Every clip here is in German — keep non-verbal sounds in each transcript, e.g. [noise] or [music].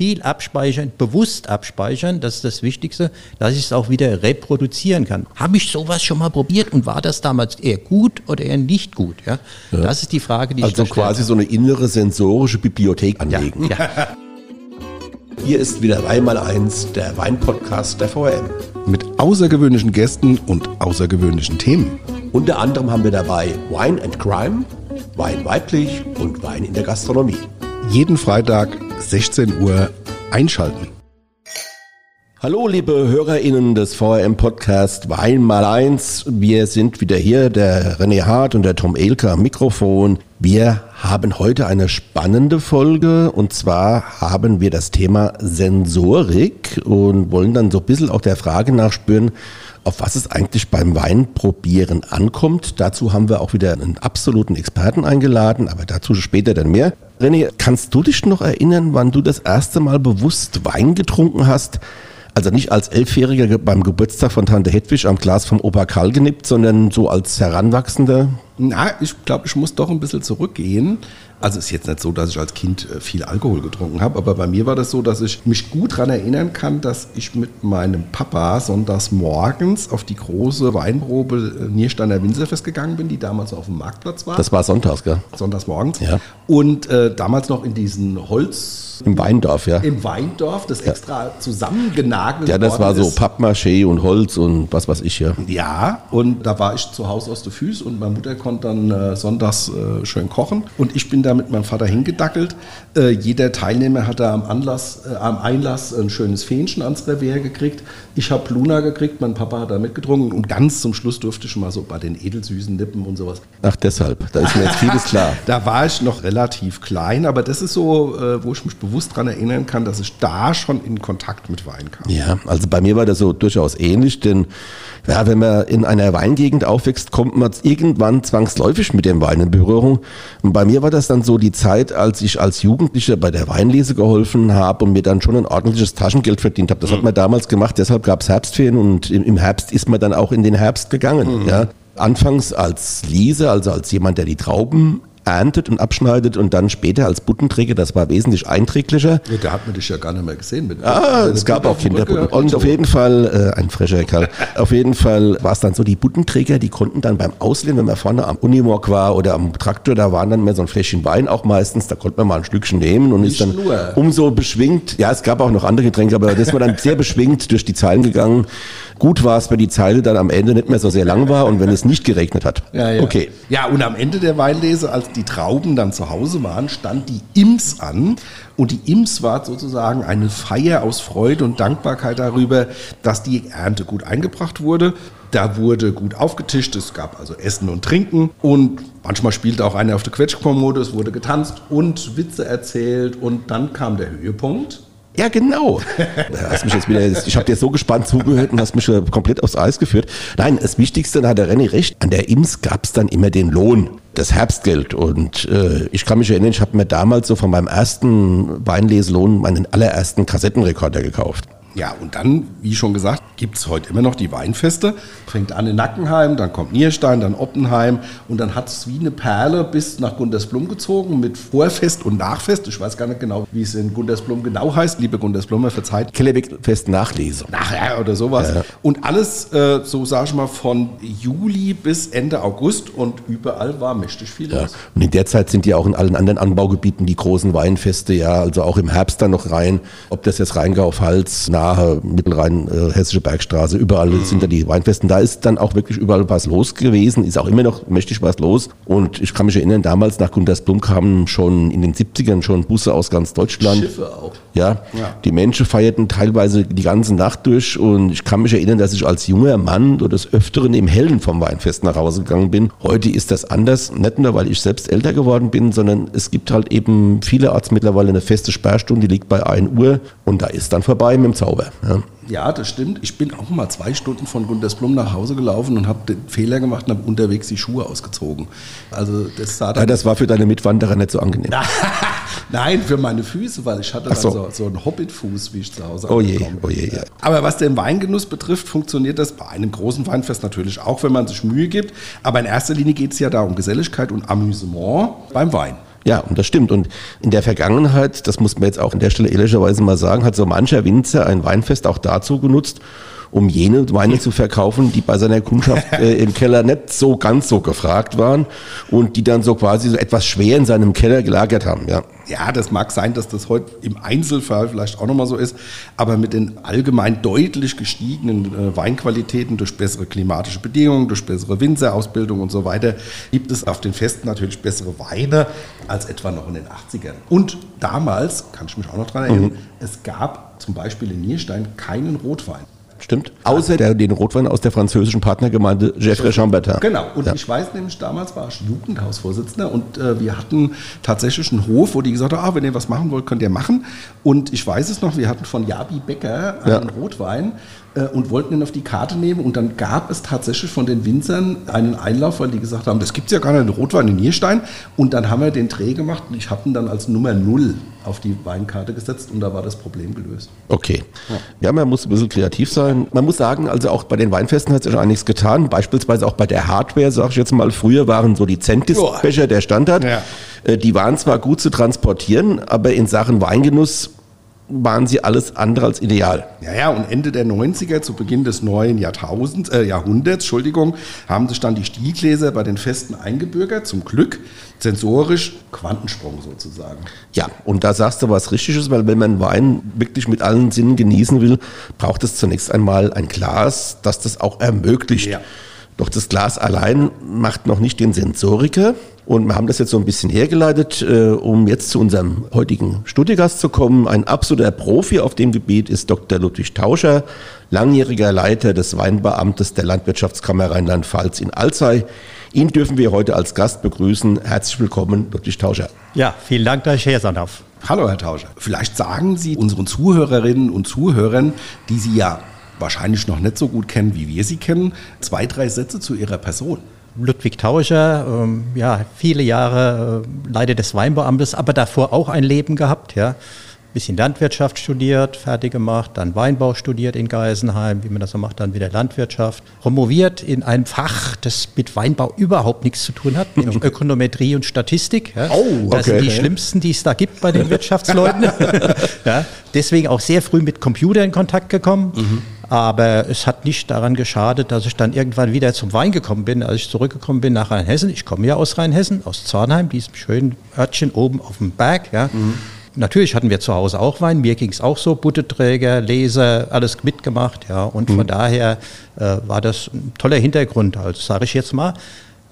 viel abspeichern, bewusst abspeichern, das ist das Wichtigste, dass ich es auch wieder reproduzieren kann. Habe ich sowas schon mal probiert und war das damals eher gut oder eher nicht gut? Ja? ja. Das ist die Frage, die also ich Also quasi so eine innere sensorische Bibliothek anlegen. Ja. ja. [laughs] Hier ist wieder einmal eins der Weinpodcast der VRM. Mit außergewöhnlichen Gästen und außergewöhnlichen Themen. Unter anderem haben wir dabei Wine and Crime, Wein weiblich und Wein in der Gastronomie. Jeden Freitag 16 Uhr einschalten. Hallo, liebe HörerInnen des VRM Podcast Wein mal eins. Wir sind wieder hier, der René Hart und der Tom Elke am Mikrofon. Wir haben heute eine spannende Folge und zwar haben wir das Thema Sensorik und wollen dann so ein bisschen auch der Frage nachspüren, auf was es eigentlich beim Weinprobieren ankommt. Dazu haben wir auch wieder einen absoluten Experten eingeladen, aber dazu später dann mehr. René, kannst du dich noch erinnern, wann du das erste Mal bewusst Wein getrunken hast? Also nicht als Elfjähriger beim Geburtstag von Tante Hedwig am Glas vom Opa Karl genippt, sondern so als Heranwachsender? Na, ich glaube, ich muss doch ein bisschen zurückgehen. Also es ist jetzt nicht so, dass ich als Kind äh, viel Alkohol getrunken habe, aber bei mir war das so, dass ich mich gut daran erinnern kann, dass ich mit meinem Papa sonntags morgens auf die große Weinprobe äh, Niersteiner Winzerfest gegangen bin, die damals auf dem Marktplatz war. Das war sonntags, gell? Sonntags morgens. Ja. Und äh, damals noch in diesen Holz im Weindorf, ja. Im Weindorf, das extra ja. zusammengenagelt Ja, das war so Pappmaché und Holz und was weiß ich, ja. Ja, und da war ich zu Hause aus der Füße und meine Mutter konnte dann äh, sonntags äh, schön kochen und ich bin da mit meinem Vater hingedackelt. Äh, jeder Teilnehmer hat da am Anlass, äh, am Einlass ein schönes Fähnchen ans Revier gekriegt. Ich habe Luna gekriegt, mein Papa hat da mitgetrunken und ganz zum Schluss durfte ich mal so bei den edelsüßen Nippen und sowas. Ach, deshalb, da ist mir jetzt vieles [laughs] klar. da war ich noch relativ klein, aber das ist so, äh, wo ich mich bewusst daran erinnern kann, dass ich da schon in Kontakt mit Wein kam. Ja, also bei mir war das so durchaus ähnlich, denn ja, wenn man in einer Weingegend aufwächst, kommt man irgendwann zwangsläufig mit dem Wein in Berührung. Und bei mir war das dann so die Zeit, als ich als Jugendlicher bei der Weinlese geholfen habe und mir dann schon ein ordentliches Taschengeld verdient habe. Das hat man damals gemacht, deshalb gab es Herbstferien und im Herbst ist man dann auch in den Herbst gegangen. Mhm. Ja. Anfangs als Leser, also als jemand, der die Trauben erntet und abschneidet und dann später als Buttenträger, das war wesentlich einträglicher. Ja, da hat man dich ja gar nicht mehr gesehen. Mit ah, es gab auch Kinderbutten. Und auf jeden Fall, äh, ein frischer Kerl, [laughs] auf jeden Fall war es dann so, die Buttenträger, die konnten dann beim Auslehnen, wenn man vorne am Unimog war oder am Traktor, da waren dann mehr so ein Fläschchen Wein auch meistens, da konnte man mal ein Stückchen nehmen und Nicht ist dann nur. umso beschwingt, ja, es gab auch noch andere Getränke, aber das war dann sehr beschwingt durch die Zeilen gegangen. Gut war es, wenn die Zeile dann am Ende nicht mehr so sehr lang war und wenn es nicht geregnet hat. Ja, ja. Okay. Ja, und am Ende der Weinlese, als die Trauben dann zu Hause waren, stand die Ims an. Und die Ims war sozusagen eine Feier aus Freude und Dankbarkeit darüber, dass die Ernte gut eingebracht wurde. Da wurde gut aufgetischt, es gab also Essen und Trinken und manchmal spielte auch einer auf der Quetschkommode, es wurde getanzt und Witze erzählt und dann kam der Höhepunkt. Ja, genau. Hast mich jetzt wieder, ich habe dir so gespannt zugehört und hast mich komplett aufs Eis geführt. Nein, das Wichtigste, da hat der René recht, an der IMS gab es dann immer den Lohn, das Herbstgeld. Und äh, ich kann mich erinnern, ich habe mir damals so von meinem ersten Weinleselohn meinen allerersten Kassettenrekorder gekauft. Ja, und dann, wie schon gesagt, gibt es heute immer noch die Weinfeste. Fängt an in Nackenheim, dann kommt Nierstein, dann Oppenheim und dann hat es wie eine Perle bis nach Gundersblum gezogen mit Vorfest und Nachfest. Ich weiß gar nicht genau, wie es in Gundersblum genau heißt. Liebe Gundersblumer, verzeiht. Kellerwegfest Nachlese. Nachher oder sowas. Ja. Und alles, äh, so sage ich mal, von Juli bis Ende August und überall war mächtig viel ja. Und in der Zeit sind ja auch in allen anderen Anbaugebieten die großen Weinfeste, ja, also auch im Herbst dann noch rein. Ob das jetzt Rheingau, Pfalz, nahe Mittelrhein, äh, Hessische Bergstraße, überall mhm. sind da die Weinfesten. Da ist dann auch wirklich überall was los gewesen, ist auch immer noch mächtig was los. Und ich kann mich erinnern, damals nach Guntersblum kamen schon in den 70ern schon Busse aus ganz Deutschland. Schiffe auch. Ja, ja, die Menschen feierten teilweise die ganze Nacht durch und ich kann mich erinnern, dass ich als junger Mann oder des Öfteren im Hellen vom Weinfest nach Hause gegangen bin. Heute ist das anders, nicht nur, weil ich selbst älter geworden bin, sondern es gibt halt eben vielerorts mittlerweile eine feste Sperrstunde, die liegt bei 1 Uhr und da ist dann vorbei mit dem Zauber. Zauber. Ja. ja. das stimmt. Ich bin auch mal zwei Stunden von Guntersblum nach Hause gelaufen und habe den Fehler gemacht und habe unterwegs die Schuhe ausgezogen. Also das sah dann ja, das war für deine Mitwanderer nicht so angenehm. [laughs] Nein, für meine Füße, weil ich hatte so. so, so einen Hobbitfuß, wie ich zu Hause Oh je, oh je, ja. Aber was den Weingenuss betrifft, funktioniert das bei einem großen Weinfest natürlich auch, wenn man sich Mühe gibt. Aber in erster Linie geht es ja da um Geselligkeit und Amüsement beim Wein. Ja, und das stimmt. Und in der Vergangenheit, das muss man jetzt auch an der Stelle ehrlicherweise mal sagen, hat so mancher Winzer ein Weinfest auch dazu genutzt, um jene Weine zu verkaufen, die bei seiner Kundschaft [laughs] äh, im Keller nicht so ganz so gefragt waren und die dann so quasi so etwas schwer in seinem Keller gelagert haben. Ja. Ja, das mag sein, dass das heute im Einzelfall vielleicht auch nochmal so ist, aber mit den allgemein deutlich gestiegenen äh, Weinqualitäten durch bessere klimatische Bedingungen, durch bessere Winzerausbildung und so weiter, gibt es auf den Festen natürlich bessere Weine als etwa noch in den 80ern. Und damals, kann ich mich auch noch daran erinnern, mhm. es gab zum Beispiel in Nierstein keinen Rotwein. Stimmt. Außer der, den Rotwein aus der französischen Partnergemeinde Geoffrey Chambertin. Genau. Und ja. ich weiß nämlich, damals war ich Jugendhausvorsitzender und äh, wir hatten tatsächlich einen Hof, wo die gesagt haben, ah, wenn ihr was machen wollt, könnt ihr machen. Und ich weiß es noch, wir hatten von Jabi Becker einen ja. Rotwein und wollten ihn auf die Karte nehmen. Und dann gab es tatsächlich von den Winzern einen Einlauf, weil die gesagt haben, das gibt es ja gar nicht, Rotwein in Nierstein. Und dann haben wir den Dreh gemacht und ich habe ihn dann als Nummer 0 auf die Weinkarte gesetzt und da war das Problem gelöst. Okay. Ja, ja man muss ein bisschen kreativ sein. Man muss sagen, also auch bei den Weinfesten hat sich schon einiges getan. Beispielsweise auch bei der Hardware, sage ich jetzt mal, früher waren so die Centis-Becher der Standard. Ja. Äh, die waren zwar gut zu transportieren, aber in Sachen Weingenuss waren sie alles andere als ideal. Ja, ja, und Ende der 90er, zu Beginn des neuen Jahrtausends, äh, Jahrhunderts, Entschuldigung, haben sich dann die Stielgläser bei den Festen eingebürgert, zum Glück, sensorisch, Quantensprung sozusagen. Ja, und da sagst du was Richtiges, weil wenn man Wein wirklich mit allen Sinnen genießen will, braucht es zunächst einmal ein Glas, das das auch ermöglicht. Ja. Doch das Glas allein macht noch nicht den Sensoriker. Und wir haben das jetzt so ein bisschen hergeleitet, äh, um jetzt zu unserem heutigen Studiogast zu kommen. Ein absoluter Profi auf dem Gebiet ist Dr. Ludwig Tauscher, langjähriger Leiter des Weinbeamtes der Landwirtschaftskammer Rheinland-Pfalz in Alzey. Ihn dürfen wir heute als Gast begrüßen. Herzlich willkommen, Ludwig Tauscher. Ja, vielen Dank, dass ich hier sein darf. Hallo, Herr Tauscher. Vielleicht sagen Sie unseren Zuhörerinnen und Zuhörern, die Sie ja wahrscheinlich noch nicht so gut kennen, wie wir sie kennen, zwei, drei Sätze zu Ihrer Person. Ludwig Tauscher, ähm, ja, viele Jahre äh, Leiter des Weinbauamtes, aber davor auch ein Leben gehabt, ja. Bisschen Landwirtschaft studiert, fertig gemacht, dann Weinbau studiert in Geisenheim, wie man das so macht, dann wieder Landwirtschaft. Promoviert in einem Fach, das mit Weinbau überhaupt nichts zu tun hat, [laughs] nämlich Ökonometrie und Statistik. Ja. Oh, okay. Das sind die schlimmsten, die es da gibt bei den [laughs] Wirtschaftsleuten. [laughs] ja. Deswegen auch sehr früh mit Computer in Kontakt gekommen. Mhm aber es hat nicht daran geschadet, dass ich dann irgendwann wieder zum Wein gekommen bin, als ich zurückgekommen bin nach Rheinhessen. Ich komme ja aus Rheinhessen, aus Zornheim, diesem schönen Örtchen oben auf dem Berg. Ja. Mhm. Natürlich hatten wir zu Hause auch Wein, mir ging es auch so, Butteträger, Leser, alles mitgemacht, ja. Und mhm. von daher äh, war das ein toller Hintergrund, also sage ich jetzt mal.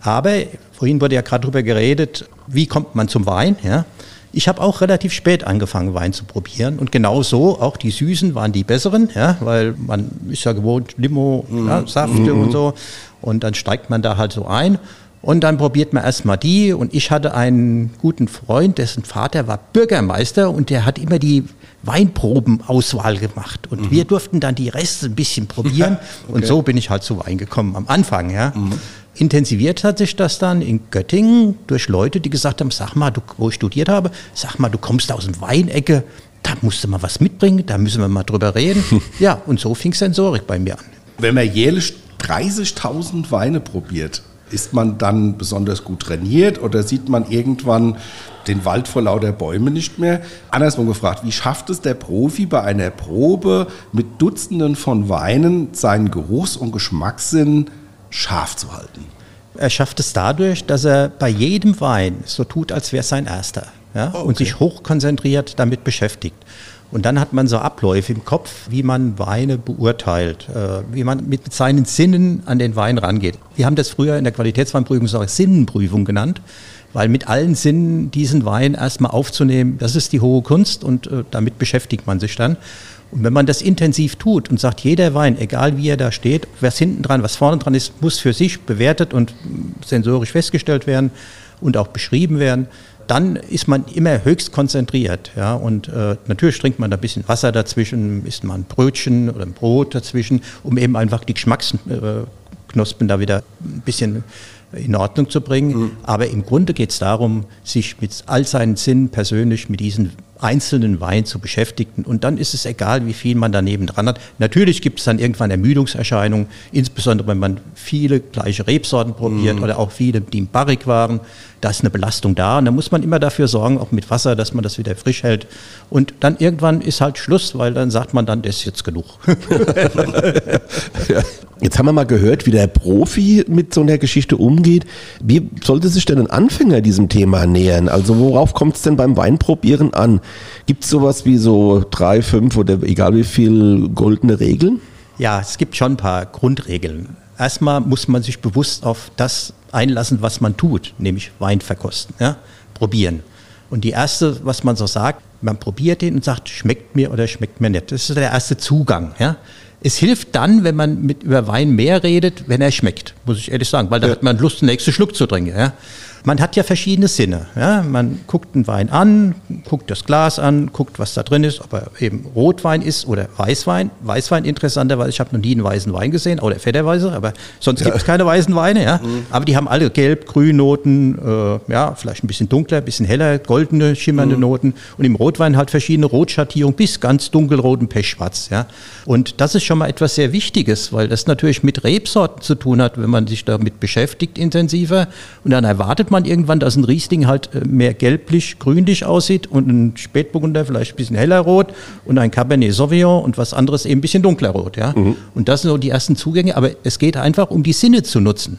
Aber vorhin wurde ja gerade darüber geredet, wie kommt man zum Wein, ja. Ich habe auch relativ spät angefangen, Wein zu probieren. Und genau so, auch die Süßen waren die besseren, ja, weil man ist ja gewohnt, Limo, mhm. ja, Safte mhm. und so. Und dann steigt man da halt so ein. Und dann probiert man erstmal die. Und ich hatte einen guten Freund, dessen Vater war Bürgermeister und der hat immer die Weinprobenauswahl gemacht. Und mhm. wir durften dann die Reste ein bisschen probieren. [laughs] okay. Und so bin ich halt zu Wein gekommen am Anfang. Ja. Intensiviert hat sich das dann in Göttingen durch Leute, die gesagt haben, sag mal, du, wo ich studiert habe, sag mal, du kommst aus dem Weinecke, da musst du mal was mitbringen, da müssen wir mal drüber reden. [laughs] ja, und so fing Sensorik bei mir an. Wenn man jährlich 30.000 Weine probiert, ist man dann besonders gut trainiert oder sieht man irgendwann den Wald vor lauter Bäumen nicht mehr? Andersrum gefragt, wie schafft es der Profi bei einer Probe mit Dutzenden von Weinen seinen Geruchs- und Geschmackssinn scharf zu halten? Er schafft es dadurch, dass er bei jedem Wein so tut, als wäre es sein erster. Ja? Okay. Und sich hochkonzentriert damit beschäftigt. Und dann hat man so Abläufe im Kopf, wie man Weine beurteilt, äh, wie man mit seinen Sinnen an den Wein rangeht. Wir haben das früher in der Qualitätsweinprüfung so Sinnenprüfung genannt, weil mit allen Sinnen diesen Wein erstmal aufzunehmen, das ist die hohe Kunst und äh, damit beschäftigt man sich dann. Und wenn man das intensiv tut und sagt, jeder Wein, egal wie er da steht, was hinten dran, was vorne dran ist, muss für sich bewertet und sensorisch festgestellt werden und auch beschrieben werden, dann ist man immer höchst konzentriert. Ja? Und äh, natürlich trinkt man da ein bisschen Wasser dazwischen, isst mal ein Brötchen oder ein Brot dazwischen, um eben einfach die Geschmacksknospen da wieder ein bisschen in Ordnung zu bringen. Mhm. Aber im Grunde geht es darum, sich mit all seinen Sinnen persönlich mit diesen einzelnen Wein zu beschäftigen. Und dann ist es egal, wie viel man daneben dran hat. Natürlich gibt es dann irgendwann Ermüdungserscheinungen, insbesondere wenn man viele gleiche Rebsorten probiert mm. oder auch viele, die im Barrik waren. Da ist eine Belastung da und da muss man immer dafür sorgen, auch mit Wasser, dass man das wieder frisch hält. Und dann irgendwann ist halt Schluss, weil dann sagt man dann, das ist jetzt genug. [laughs] [laughs] ja. Jetzt haben wir mal gehört, wie der Profi mit so einer Geschichte umgeht. Wie sollte sich denn ein Anfänger diesem Thema nähern? Also worauf kommt es denn beim Weinprobieren an? Gibt es sowas wie so drei, fünf oder egal wie viel goldene Regeln? Ja, es gibt schon ein paar Grundregeln. Erstmal muss man sich bewusst auf das einlassen, was man tut, nämlich Wein verkosten, ja? probieren. Und die erste, was man so sagt, man probiert den und sagt, schmeckt mir oder schmeckt mir nicht. Das ist der erste Zugang. Ja? Es hilft dann, wenn man mit über Wein mehr redet, wenn er schmeckt, muss ich ehrlich sagen, weil da ja. hat man Lust, den nächsten Schluck zu trinken. Ja? Man hat ja verschiedene Sinne. Ja? Man guckt einen Wein an, guckt das Glas an, guckt, was da drin ist, ob er eben Rotwein ist oder Weißwein. Weißwein interessanterweise, ich habe noch nie einen weißen Wein gesehen, oder fetterweise, aber sonst ja. gibt es keine weißen Weine. Ja? Mhm. Aber die haben alle gelb, grün Noten, äh, ja, vielleicht ein bisschen dunkler, ein bisschen heller, goldene, schimmernde mhm. Noten. Und im Rotwein halt verschiedene Rotschattierungen bis ganz dunkelrot und pechschwarz. Ja? Und das ist schon mal etwas sehr Wichtiges, weil das natürlich mit Rebsorten zu tun hat, wenn man sich damit beschäftigt intensiver. Und dann erwartet man irgendwann, dass ein Riesling halt äh, mehr gelblich, grünlich aussieht und ein Spätburgunder vielleicht ein bisschen heller rot und ein Cabernet Sauvignon und was anderes eben ein bisschen dunkler rot. Ja? Mhm. Und das sind so die ersten Zugänge, aber es geht einfach um die Sinne zu nutzen.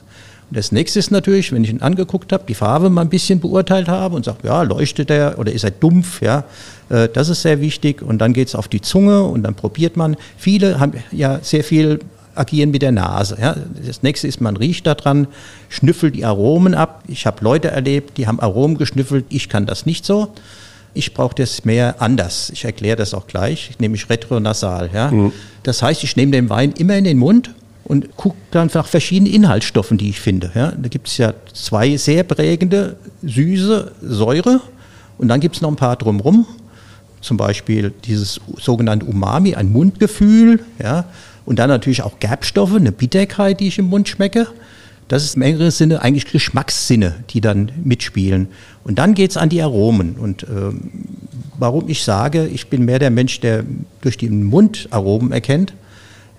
Und das nächste ist natürlich, wenn ich ihn angeguckt habe, die Farbe mal ein bisschen beurteilt habe und sage, ja, leuchtet er oder ist er dumpf, ja, äh, das ist sehr wichtig. Und dann geht es auf die Zunge und dann probiert man. Viele haben ja sehr viel agieren mit der Nase. Ja. Das nächste ist, man riecht daran, schnüffelt die Aromen ab. Ich habe Leute erlebt, die haben Aromen geschnüffelt. Ich kann das nicht so. Ich brauche das mehr anders. Ich erkläre das auch gleich, nämlich retronasal. Ja. Mhm. Das heißt, ich nehme den Wein immer in den Mund und gucke dann nach verschiedenen Inhaltsstoffen, die ich finde. Ja. Da gibt es ja zwei sehr prägende, süße Säure und dann gibt es noch ein paar drumherum. Zum Beispiel dieses sogenannte Umami, ein Mundgefühl. Ja. Und dann natürlich auch Gerbstoffe, eine Bitterkeit, die ich im Mund schmecke. Das ist im engeren Sinne eigentlich Geschmackssinne, die dann mitspielen. Und dann geht es an die Aromen. Und ähm, warum ich sage, ich bin mehr der Mensch, der durch den Mund Aromen erkennt,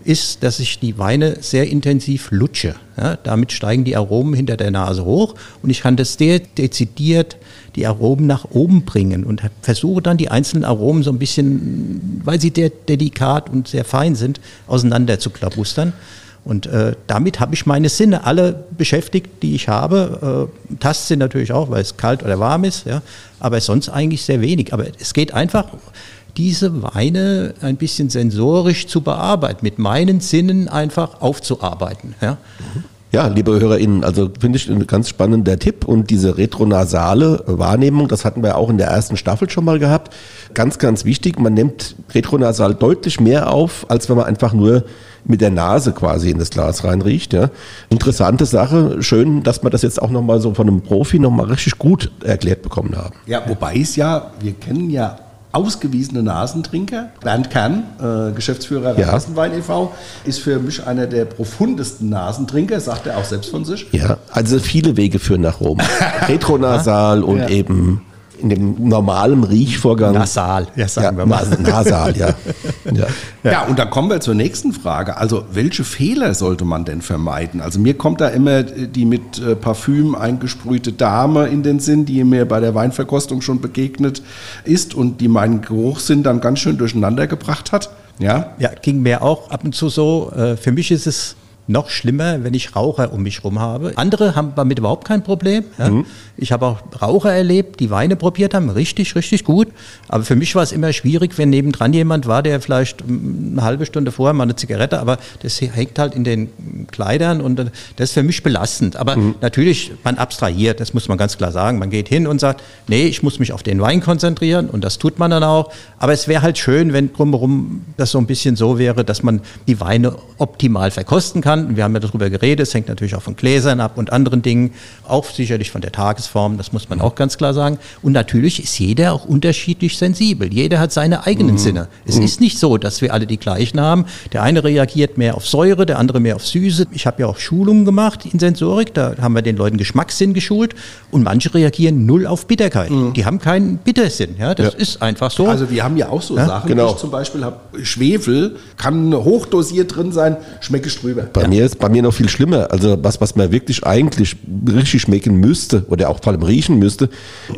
ist, dass ich die Weine sehr intensiv lutsche. Ja, damit steigen die Aromen hinter der Nase hoch und ich kann das sehr dezidiert die Aromen nach oben bringen und versuche dann die einzelnen Aromen so ein bisschen, weil sie sehr delikat und sehr fein sind, auseinander zu klabustern. Und äh, damit habe ich meine Sinne alle beschäftigt, die ich habe. Äh, Tastsinn natürlich auch, weil es kalt oder warm ist, ja, aber sonst eigentlich sehr wenig. Aber es geht einfach, diese Weine ein bisschen sensorisch zu bearbeiten, mit meinen Sinnen einfach aufzuarbeiten. Ja. Mhm. Ja, liebe HörerInnen, also finde ich ein ganz spannender Tipp und diese retronasale Wahrnehmung, das hatten wir auch in der ersten Staffel schon mal gehabt. Ganz, ganz wichtig, man nimmt retronasal deutlich mehr auf, als wenn man einfach nur mit der Nase quasi in das Glas reinriecht. Ja. Interessante Sache, schön, dass wir das jetzt auch nochmal so von einem Profi nochmal richtig gut erklärt bekommen haben. Ja, wobei es ja, wir kennen ja ausgewiesene Nasentrinker. Bernd Kern, äh, Geschäftsführer der ja. Nasenwein e.V., ist für mich einer der profundesten Nasentrinker, sagt er auch selbst von sich. Ja, also viele Wege führen nach Rom. [laughs] Retronasal und ja. eben in dem normalen Riechvorgang. Nasal, ja, sagen ja, wir mal. Nasal, ja. [laughs] ja. Ja, und dann kommen wir zur nächsten Frage. Also, welche Fehler sollte man denn vermeiden? Also, mir kommt da immer die mit äh, Parfüm eingesprühte Dame in den Sinn, die mir bei der Weinverkostung schon begegnet ist und die meinen Geruchssinn dann ganz schön durcheinander gebracht hat. Ja, ja ging mir auch ab und zu so. Äh, für mich ist es noch schlimmer, wenn ich Raucher um mich herum habe. Andere haben damit überhaupt kein Problem. Ja. Mhm. Ich habe auch Raucher erlebt, die Weine probiert haben, richtig, richtig gut. Aber für mich war es immer schwierig, wenn nebendran jemand war, der vielleicht eine halbe Stunde vorher mal eine Zigarette, aber das hängt halt in den Kleidern und das ist für mich belastend. Aber mhm. natürlich, man abstrahiert, das muss man ganz klar sagen. Man geht hin und sagt, nee, ich muss mich auf den Wein konzentrieren und das tut man dann auch. Aber es wäre halt schön, wenn drumherum das so ein bisschen so wäre, dass man die Weine optimal verkosten kann kann. Wir haben ja darüber geredet, es hängt natürlich auch von Gläsern ab und anderen Dingen, auch sicherlich von der Tagesform, das muss man auch ganz klar sagen. Und natürlich ist jeder auch unterschiedlich sensibel. Jeder hat seine eigenen mhm. Sinne. Es mhm. ist nicht so, dass wir alle die gleichen haben. Der eine reagiert mehr auf Säure, der andere mehr auf Süße. Ich habe ja auch Schulungen gemacht in Sensorik, da haben wir den Leuten Geschmackssinn geschult und manche reagieren null auf Bitterkeit. Mhm. Die haben keinen Bittersinn. Ja, das ja. ist einfach so. Also wir haben ja auch so ja? Sachen. Genau. Ich zum Beispiel habe Schwefel, kann hochdosiert drin sein, schmecke ich drüber. Bei ja. mir ist bei mir noch viel schlimmer. Also was, was man wirklich eigentlich richtig schmecken müsste oder auch vor allem riechen müsste.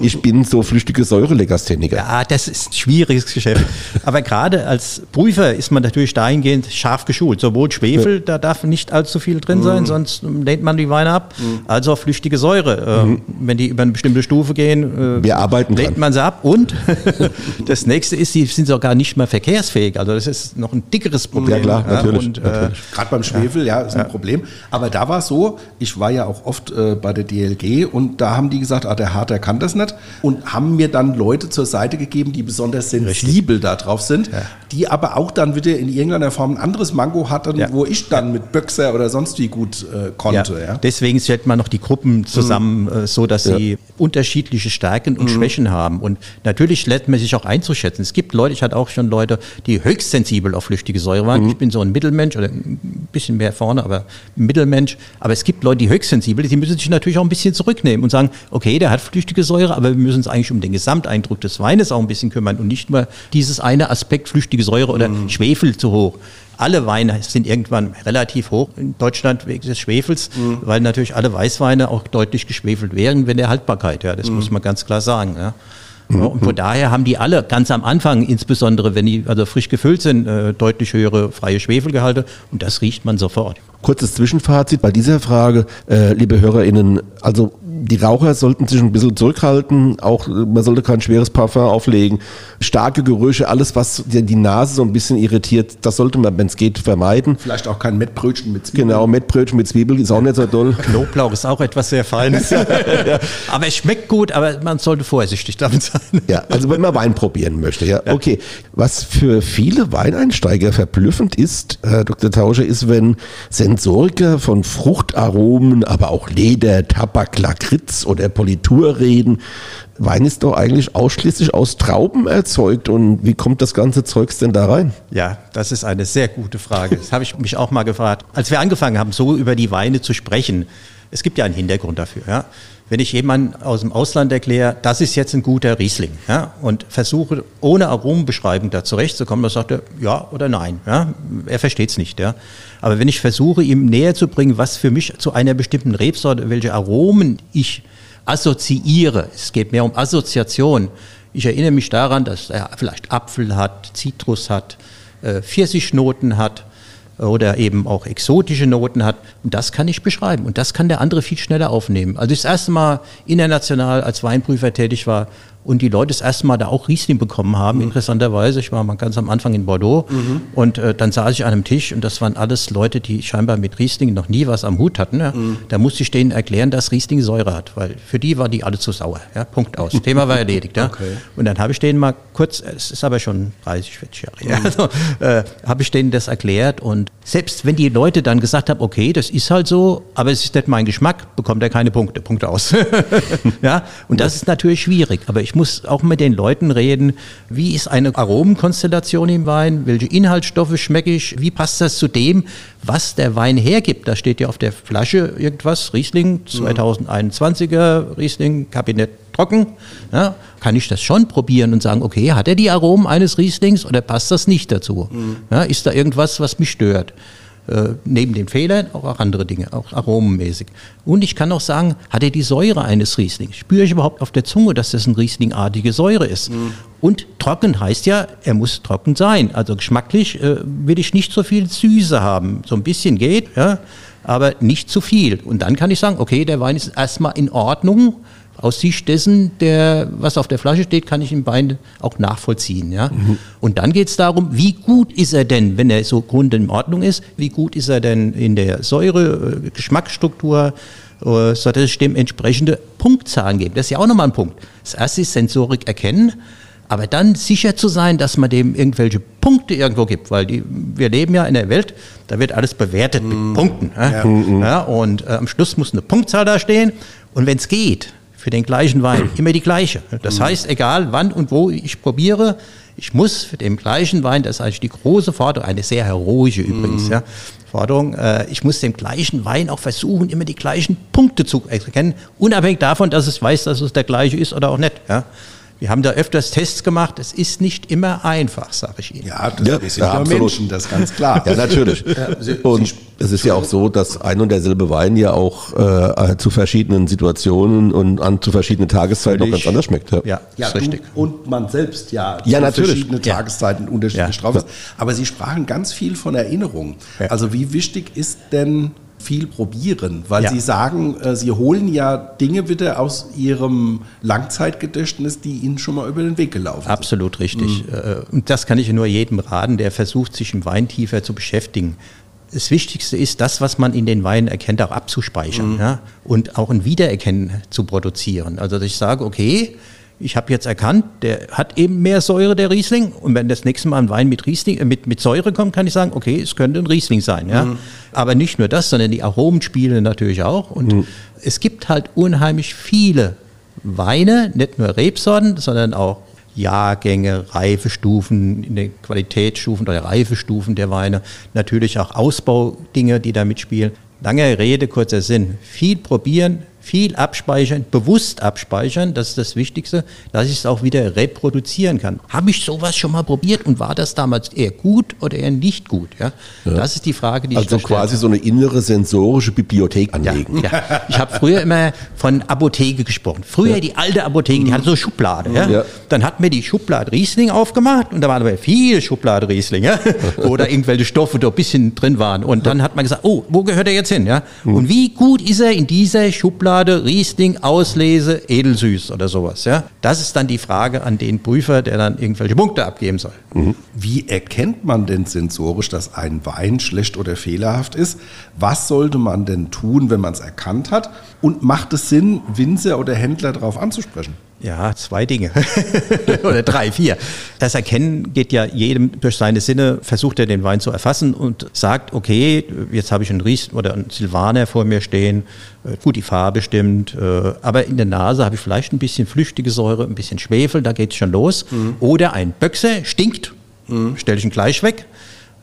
Ich bin so flüchtige Säurelegastheniker. Ja, das ist ein schwieriges Geschäft. [laughs] Aber gerade als Prüfer ist man natürlich dahingehend scharf geschult. Sowohl Schwefel, da darf nicht allzu viel drin sein, mhm. sonst lehnt man die Weine ab, mhm. als auch flüchtige Säure. Mhm. Wenn die über eine bestimmte Stufe gehen, äh, wir arbeiten lehnt dran. man sie ab. Und [laughs] [laughs] das nächste ist, sie sind sogar nicht mehr verkehrsfähig. Also das ist noch ein dickeres Problem. Ja klar, natürlich. Und, äh, Gerade beim Schwefel, ja, ist ein Problem. Aber da war es so, ich war ja auch oft äh, bei der DLG und da haben die gesagt, ah, der Harter kann das nicht und haben mir dann Leute zur Seite gegeben, die besonders sensibel darauf sind, ja. die aber auch dann wieder in irgendeiner Form ein anderes Mango hatten, ja. wo ich dann mit Böxer oder sonst wie gut äh, konnte. Ja. Deswegen stellt man noch die Gruppen zusammen, mhm. äh, so dass sie unterschiedliche Stärken und mhm. Schwächen haben. Und natürlich lässt man sich auch einzuschätzen. Es gibt Leute, ich hatte auch schon Leute, die höchst sensibel auf flüchtige Säure waren. Mhm. Ich bin so ein Mittelmensch oder bisschen mehr vorne, aber Mittelmensch. Aber es gibt Leute, die höchst sensibel, die müssen sich natürlich auch ein bisschen zurücknehmen und sagen, okay, der hat flüchtige Säure, aber wir müssen uns eigentlich um den Gesamteindruck des Weines auch ein bisschen kümmern und nicht nur dieses eine Aspekt flüchtige Säure oder mhm. Schwefel zu hoch alle Weine sind irgendwann relativ hoch in Deutschland wegen des Schwefels, mhm. weil natürlich alle Weißweine auch deutlich geschwefelt wären, wenn der Haltbarkeit, ja, das mhm. muss man ganz klar sagen. Ja. Mhm. Und von daher haben die alle ganz am Anfang, insbesondere wenn die also frisch gefüllt sind, äh, deutlich höhere freie Schwefelgehalte und das riecht man sofort. Kurzes Zwischenfazit bei dieser Frage, äh, liebe HörerInnen. Also die Raucher sollten sich ein bisschen zurückhalten. Auch man sollte kein schweres Parfum auflegen. Starke Gerüche, alles, was die Nase so ein bisschen irritiert, das sollte man, wenn es geht, vermeiden. Vielleicht auch kein Mettbrötchen mit Zwiebeln. Genau, Mettbrötchen mit Zwiebeln ist auch nicht so toll. Knoblauch ist auch etwas sehr Feines. [laughs] ja. Aber es schmeckt gut, aber man sollte vorsichtig damit sein. ja, also wenn man Wein probieren möchte. Ja, ja. okay. Was für viele Weineinsteiger verblüffend ist, Herr Dr. Tauscher, ist, wenn Sensoriker von Fruchtaromen, aber auch Leder, Tabak, Lakritz oder Politur reden. Wein ist doch eigentlich ausschließlich aus Trauben erzeugt. Und wie kommt das ganze Zeugs denn da rein? Ja, das ist eine sehr gute Frage. Das habe ich mich auch mal gefragt. Als wir angefangen haben, so über die Weine zu sprechen, es gibt ja einen Hintergrund dafür. Ja? Wenn ich jemandem aus dem Ausland erkläre, das ist jetzt ein guter Riesling, ja, und versuche ohne Aromenbeschreibung da zurechtzukommen, dann sagt er ja oder nein. Ja? Er versteht es nicht. Ja? Aber wenn ich versuche, ihm näher zu bringen, was für mich zu einer bestimmten Rebsorte, welche Aromen ich assoziiere, es geht mehr um Assoziation. Ich erinnere mich daran, dass er vielleicht Apfel hat, Zitrus hat, äh, Pfirsichnoten hat, oder eben auch exotische Noten hat. Und das kann ich beschreiben. Und das kann der andere viel schneller aufnehmen. Als ich das erste Mal international als Weinprüfer tätig war, und die Leute das erste Mal da auch Riesling bekommen haben, mhm. interessanterweise. Ich war mal ganz am Anfang in Bordeaux mhm. und äh, dann saß ich an einem Tisch und das waren alles Leute, die scheinbar mit Riesling noch nie was am Hut hatten. Ja. Mhm. Da musste ich denen erklären, dass Riesling Säure hat, weil für die waren die alle zu sauer. Ja. Punkt aus. [laughs] Thema war erledigt. Ja. Okay. Und dann habe ich denen mal kurz, es ist aber schon 30, 40 Jahre her, mhm. also, äh, habe ich denen das erklärt und selbst wenn die Leute dann gesagt haben, okay, das ist halt so, aber es ist nicht mein Geschmack, bekommt er keine Punkte. Punkt aus. [laughs] ja. Und das ist natürlich schwierig, aber ich ich muss auch mit den Leuten reden, wie ist eine Aromenkonstellation im Wein, welche Inhaltsstoffe schmecke ich, wie passt das zu dem, was der Wein hergibt. Da steht ja auf der Flasche irgendwas, Riesling, 2021er Riesling, Kabinett trocken. Ja, kann ich das schon probieren und sagen, okay, hat er die Aromen eines Rieslings oder passt das nicht dazu? Mhm. Ja, ist da irgendwas, was mich stört? Äh, neben den Fehlern auch andere Dinge, auch aromenmäßig. Und ich kann auch sagen, hat er die Säure eines Rieslings? Spüre ich überhaupt auf der Zunge, dass das eine Rieslingartige Säure ist? Mhm. Und trocken heißt ja, er muss trocken sein. Also geschmacklich äh, will ich nicht so viel Süße haben. So ein bisschen geht, ja, aber nicht zu viel. Und dann kann ich sagen, okay, der Wein ist erstmal in Ordnung aus Sicht dessen, der, was auf der Flasche steht, kann ich im Wein auch nachvollziehen. Ja? Mhm. Und dann geht es darum, wie gut ist er denn, wenn er so grund in Ordnung ist, wie gut ist er denn in der Säure, äh, Geschmacksstruktur, äh, sodass es dem entsprechende Punktzahlen gibt. Das ist ja auch nochmal ein Punkt. Das erste ist Sensorik erkennen. aber dann sicher zu sein, dass man dem irgendwelche Punkte irgendwo gibt, weil die, wir leben ja in einer Welt, da wird alles bewertet mit mm. Punkten. Ja? Ja, und äh, am Schluss muss eine Punktzahl da stehen und wenn es geht, für den gleichen Wein [clears throat] immer die gleiche. Das mm. heißt, egal wann und wo ich probiere, ich muss für den gleichen Wein, das ist eigentlich die große Forderung, eine sehr heroische übrigens, mm. ja, Forderung, äh, ich muss dem gleichen Wein auch versuchen, immer die gleichen Punkte zu erkennen, unabhängig davon, dass es weiß, dass es der gleiche ist oder auch nicht. Ja. Wir haben da öfters Tests gemacht. Es ist nicht immer einfach, sage ich Ihnen. Ja, das, ja, wir sind ja, absolut. Menschen, das ist ganz klar. Ja, natürlich. [laughs] und es ist ja auch so, dass ein und derselbe Wein ja auch äh, zu verschiedenen Situationen und an zu verschiedenen Tageszeiten Völlig. auch ganz anders schmeckt. Ja, ja, ja ist richtig. und man selbst ja, ja zu natürlich. verschiedene Tageszeiten unterschiedlich drauf ist. Aber Sie sprachen ganz viel von Erinnerung. Also wie wichtig ist denn viel probieren, weil ja. Sie sagen, äh, Sie holen ja Dinge wieder aus Ihrem Langzeitgedächtnis, die Ihnen schon mal über den Weg gelaufen sind. Absolut richtig. Mhm. Äh, und das kann ich nur jedem raten, der versucht, sich im Wein tiefer zu beschäftigen. Das Wichtigste ist, das, was man in den Weinen erkennt, auch abzuspeichern mhm. ja? und auch ein Wiedererkennen zu produzieren. Also, dass ich sage, okay, ich habe jetzt erkannt, der hat eben mehr Säure, der Riesling. Und wenn das nächste Mal ein Wein mit, Riesling, äh, mit, mit Säure kommt, kann ich sagen, okay, es könnte ein Riesling sein. Ja? Mhm. Aber nicht nur das, sondern die Aromen spielen natürlich auch. Und mhm. es gibt halt unheimlich viele Weine, nicht nur Rebsorten, sondern auch Jahrgänge, Reifestufen, in den Qualitätsstufen oder Reifestufen der Weine, natürlich auch Ausbaudinge, die da mitspielen. Lange Rede, kurzer Sinn. Viel probieren, viel abspeichern, bewusst abspeichern, das ist das Wichtigste, dass ich es auch wieder reproduzieren kann. Habe ich sowas schon mal probiert und war das damals eher gut oder eher nicht gut? Ja? ja. Das ist die Frage, die also ich Also quasi so eine innere sensorische Bibliothek anlegen. Ja, ja. Ich habe früher immer von Apotheke gesprochen. Früher die alte Apotheke, die hatte so Schublade. Ja? Dann hat mir die Schublade Riesling aufgemacht und da waren aber viel Schublade Riesling [laughs] oder irgendwelche Stoffe, die ein bisschen drin waren. Und dann hat man gesagt, oh, wo gehört er jetzt hin? Ja? Hm. Und wie gut ist er in dieser Schublade Schublade, Riesling, Auslese, Edelsüß oder sowas. Ja? Das ist dann die Frage an den Prüfer, der dann irgendwelche Punkte abgeben soll. Mhm. Wie erkennt man denn sensorisch, dass ein Wein schlecht oder fehlerhaft ist? Was sollte man denn tun, wenn man es erkannt hat? Und macht es Sinn, Winzer oder Händler darauf anzusprechen? Ja, zwei Dinge. [laughs] Oder drei, vier. Das Erkennen geht ja jedem durch seine Sinne, versucht er den Wein zu erfassen und sagt, okay, jetzt habe ich einen Ries oder einen Silvaner vor mir stehen, äh, gut, die Farbe stimmt, äh, aber in der Nase habe ich vielleicht ein bisschen flüchtige Säure, ein bisschen Schwefel, da geht es schon los. Mhm. Oder ein Böxer stinkt, mhm. stelle ich ihn gleich weg.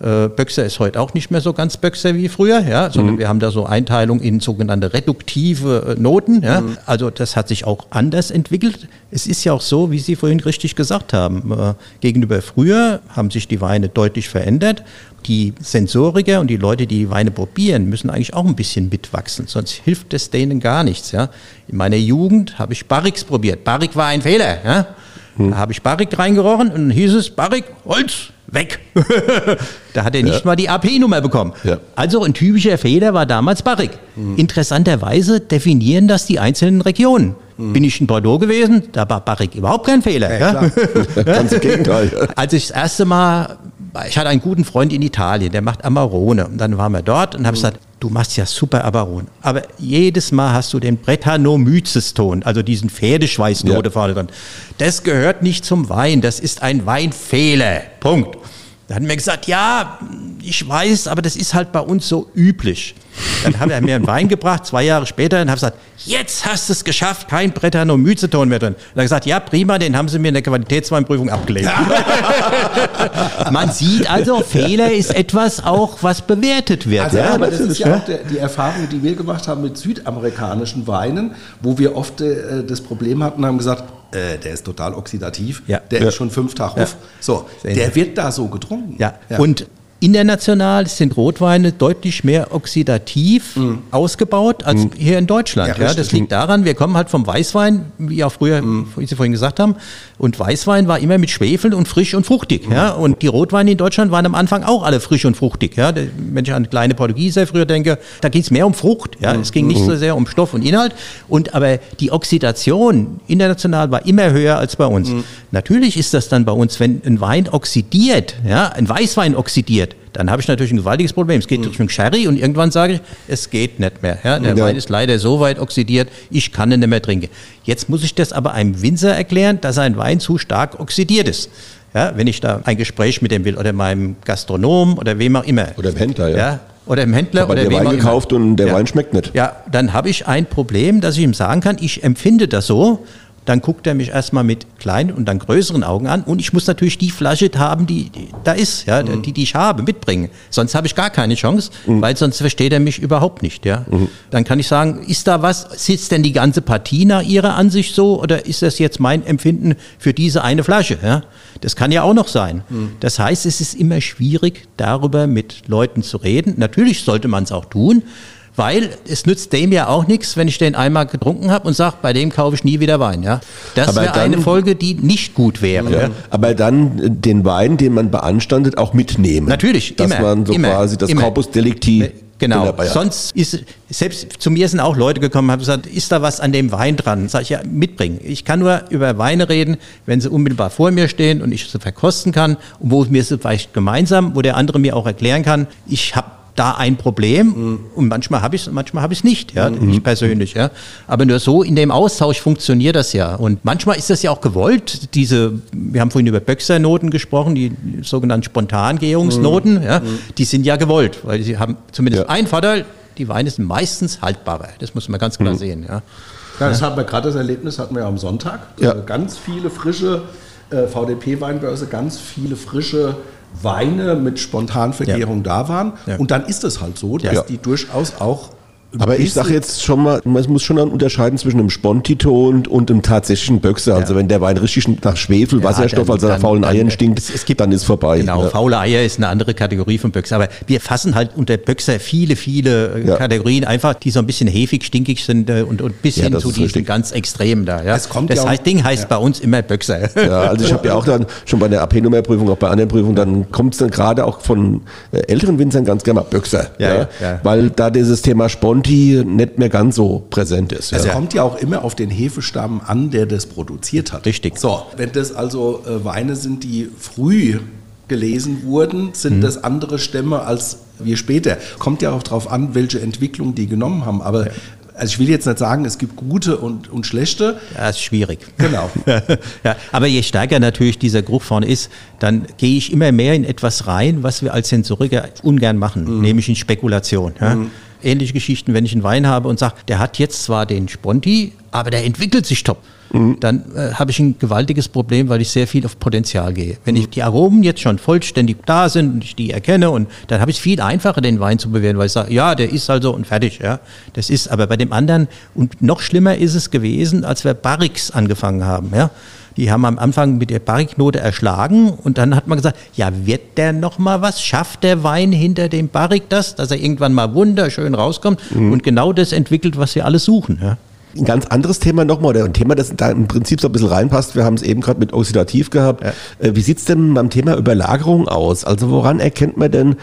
Äh, Böxer ist heute auch nicht mehr so ganz Böxer wie früher, ja, sondern mhm. wir haben da so Einteilung in sogenannte reduktive äh, Noten. Ja. Mhm. Also das hat sich auch anders entwickelt. Es ist ja auch so, wie Sie vorhin richtig gesagt haben, äh, gegenüber früher haben sich die Weine deutlich verändert. Die Sensoriker und die Leute, die die Weine probieren, müssen eigentlich auch ein bisschen mitwachsen, sonst hilft es denen gar nichts. Ja. In meiner Jugend habe ich Barrix probiert. Barrik war ein Fehler. Ja. Mhm. Da habe ich Barrik reingerochen und dann hieß es, Barrik, Holz, weg. [laughs] da hat er nicht ja. mal die AP-Nummer bekommen. Ja. Also ein typischer Fehler war damals Barrick. Mhm. Interessanterweise definieren das die einzelnen Regionen. Mhm. Bin ich in Bordeaux gewesen, da war Barrick überhaupt kein Fehler. Ja, ja? [laughs] Ganz im Gegenteil. Als ich das erste Mal, ich hatte einen guten Freund in Italien, der macht Amarone. Und dann waren wir dort und habe mhm. gesagt, du machst ja super Amarone. Aber jedes Mal hast du den Brettanomyces-Ton, also diesen Pferdeschweißnote ja. vorne drin. Das gehört nicht zum Wein, das ist ein Weinfehler. Punkt. Da hat er mir gesagt, ja, ich weiß, aber das ist halt bei uns so üblich. Dann hat er mir einen Wein gebracht, zwei Jahre später, und habe gesagt, jetzt hast du es geschafft, kein Brettanomyceton mehr drin. Und er hat gesagt, ja, prima, den haben sie mir in der Qualitätsweinprüfung abgelehnt. [laughs] Man sieht also, Fehler ist etwas auch, was bewertet wird. Also, ja, aber das ist ja auch die Erfahrung, die wir gemacht haben mit südamerikanischen Weinen, wo wir oft äh, das Problem hatten, haben gesagt, äh, der ist total oxidativ, ja. der ja. ist schon fünf Tage auf. So, der wird da so getrunken. Ja. Und International sind Rotweine deutlich mehr oxidativ mm. ausgebaut als mm. hier in Deutschland. Ja, ja, das liegt daran, wir kommen halt vom Weißwein, wie auch früher, mm. wie Sie vorhin gesagt haben. Und Weißwein war immer mit Schwefel und frisch und fruchtig. Ja. Und die Rotweine in Deutschland waren am Anfang auch alle frisch und fruchtig. Ja. Wenn ich an kleine Portugieser früher denke, da ging es mehr um Frucht. Ja. Es ging nicht so sehr um Stoff und Inhalt. Und aber die Oxidation international war immer höher als bei uns. Natürlich ist das dann bei uns, wenn ein Wein oxidiert, ja, ein Weißwein oxidiert, dann habe ich natürlich ein gewaltiges Problem. Es geht Richtung Sherry und irgendwann sage ich, es geht nicht mehr. Ja, der Ja. Wein ist leider so weit oxidiert, ich kann ihn nicht mehr trinken. Jetzt muss ich das aber einem Winzer erklären, dass ein Wein zu stark oxidiert ist. Ja, wenn ich da ein Gespräch mit dem will oder meinem Gastronom oder wem auch immer. Oder dem Händler, ja. oder dem Händler Aber oder der wem Wein immer. gekauft und der Ja. Wein schmeckt nicht. Ja, dann habe ich ein Problem, dass ich ihm sagen kann, ich empfinde das so. Dann guckt er mich erstmal mit kleinen und dann größeren Augen an und ich muss natürlich die Flasche haben, die, die da ist, ja, Mhm. die, die ich habe, mitbringen. Sonst habe ich gar keine Chance, weil sonst versteht er mich überhaupt nicht. Ja. Mhm. Dann kann ich sagen, ist da was, sitzt denn die ganze Partie nach Ihrer Ansicht so oder ist das jetzt mein Empfinden für diese eine Flasche? Ja? Das kann ja auch noch sein. Mhm. Das heißt, es ist immer schwierig, darüber mit Leuten zu reden. Natürlich sollte man es auch tun, weil es nützt dem ja auch nichts, wenn ich den einmal getrunken habe und sage, bei dem kaufe ich nie wieder Wein. Ja? Das wäre eine Folge, die nicht gut wäre. Ja. Aber dann äh, den Wein, den man beanstandet, auch mitnehmen. Natürlich, Dass immer, man so immer, quasi das immer. Corpus Delicti Genau. dabei hat. Sonst ist, selbst zu mir sind auch Leute gekommen, haben gesagt, ist da was an dem Wein dran? Sag ich ja, mitbringen. Ich kann nur über Weine reden, wenn sie unmittelbar vor mir stehen und ich sie verkosten kann und wo wir sie vielleicht gemeinsam, wo der andere mir auch erklären kann, ich habe da ein Problem Mhm. und manchmal habe ich es, manchmal habe ich es nicht, ja, ich persönlich, ja. Aber nur so in dem Austausch funktioniert das ja. Und manchmal ist das ja auch gewollt. Diese, wir haben vorhin über Böxernoten gesprochen, die sogenannten Spontangehungsnoten, ja, die sind ja gewollt, weil sie haben zumindest Mhm. Ja. einen Vorteil, die Weine sind meistens haltbarer. Das muss man ganz Mhm. klar sehen, ja. Ja, das hatten wir gerade das Erlebnis hatten wir am Sonntag. Ja. Äh, Ganz viele frische äh, VDP-Weinbörse, ganz viele frische Weine mit Spontanvergärung da waren. Ja. Und dann ist es halt so, dass Ja. die durchaus auch. Aber ich sage jetzt schon mal, man muss schon unterscheiden zwischen einem Spontiton und einem tatsächlichen Böxer. Also wenn der Wein richtig nach Schwefel, Ja, Wasserstoff, dann- also nach dann- faulen dann- Eiern stinkt, es- es gibt- dann ist vorbei. Genau, Ja. faule Eier ist eine andere Kategorie von Böxer. Aber wir fassen halt unter Böxer viele, viele äh, Ja. Kategorien einfach, die so ein bisschen hefig, stinkig sind äh, und, und bis Ja, hin das zu diesen ganz Extremen da. Ja. Es kommt das ja auch- heißt, Ding heißt ja. bei uns immer Böxer. Ja, also ich habe ja auch dann schon bei der AP-Nummerprüfung, auch bei anderen Prüfungen, dann kommt es dann gerade auch von äh, älteren Winzern ganz gerne mal Böxer. Ja, ja, ja. Weil da dieses Thema Sponti nicht mehr ganz so präsent ist. Es ja. kommt ja auch immer auf den Hefestamm an, der das produziert hat. Richtig. So, wenn das also äh, Weine sind, die früh gelesen wurden, sind Mhm. das andere Stämme als wir später. Kommt ja auch darauf an, welche Entwicklung die genommen haben. Aber also ich will jetzt nicht sagen, es gibt gute und, und schlechte. Ja, ist schwierig. Genau. [laughs] ja, aber je stärker natürlich dieser Geruch vorne ist, dann gehe ich immer mehr in etwas rein, was wir als Sensoriker ungern machen, nämlich in Spekulation. Ja? Ähnliche Geschichten, wenn ich einen Wein habe und sage, der hat jetzt zwar den Sponti, aber der entwickelt sich top. Dann äh, habe ich ein gewaltiges Problem, weil ich sehr viel auf Potenzial gehe. Wenn ich die Aromen jetzt schon vollständig da sind und ich die erkenne, und dann habe ich es viel einfacher, den Wein zu bewerten, weil ich sage, ja, der ist also und fertig. Ja, das ist. Aber bei dem anderen und noch schlimmer ist es gewesen, als wir Barrix angefangen haben. Ja, die haben am Anfang mit der Barriknote erschlagen und dann hat man gesagt, ja, wird der noch mal was? Schafft der Wein hinter dem Barrik das, dass er irgendwann mal wunderschön rauskommt und genau das entwickelt, was wir alle suchen. Ja. Ein ganz anderes Thema nochmal, oder ein Thema, das da im Prinzip so ein bisschen reinpasst. Wir haben es eben gerade mit Oxidativ gehabt. Äh, Wie sieht's denn beim Thema Überlagerung aus? Also woran erkennt man denn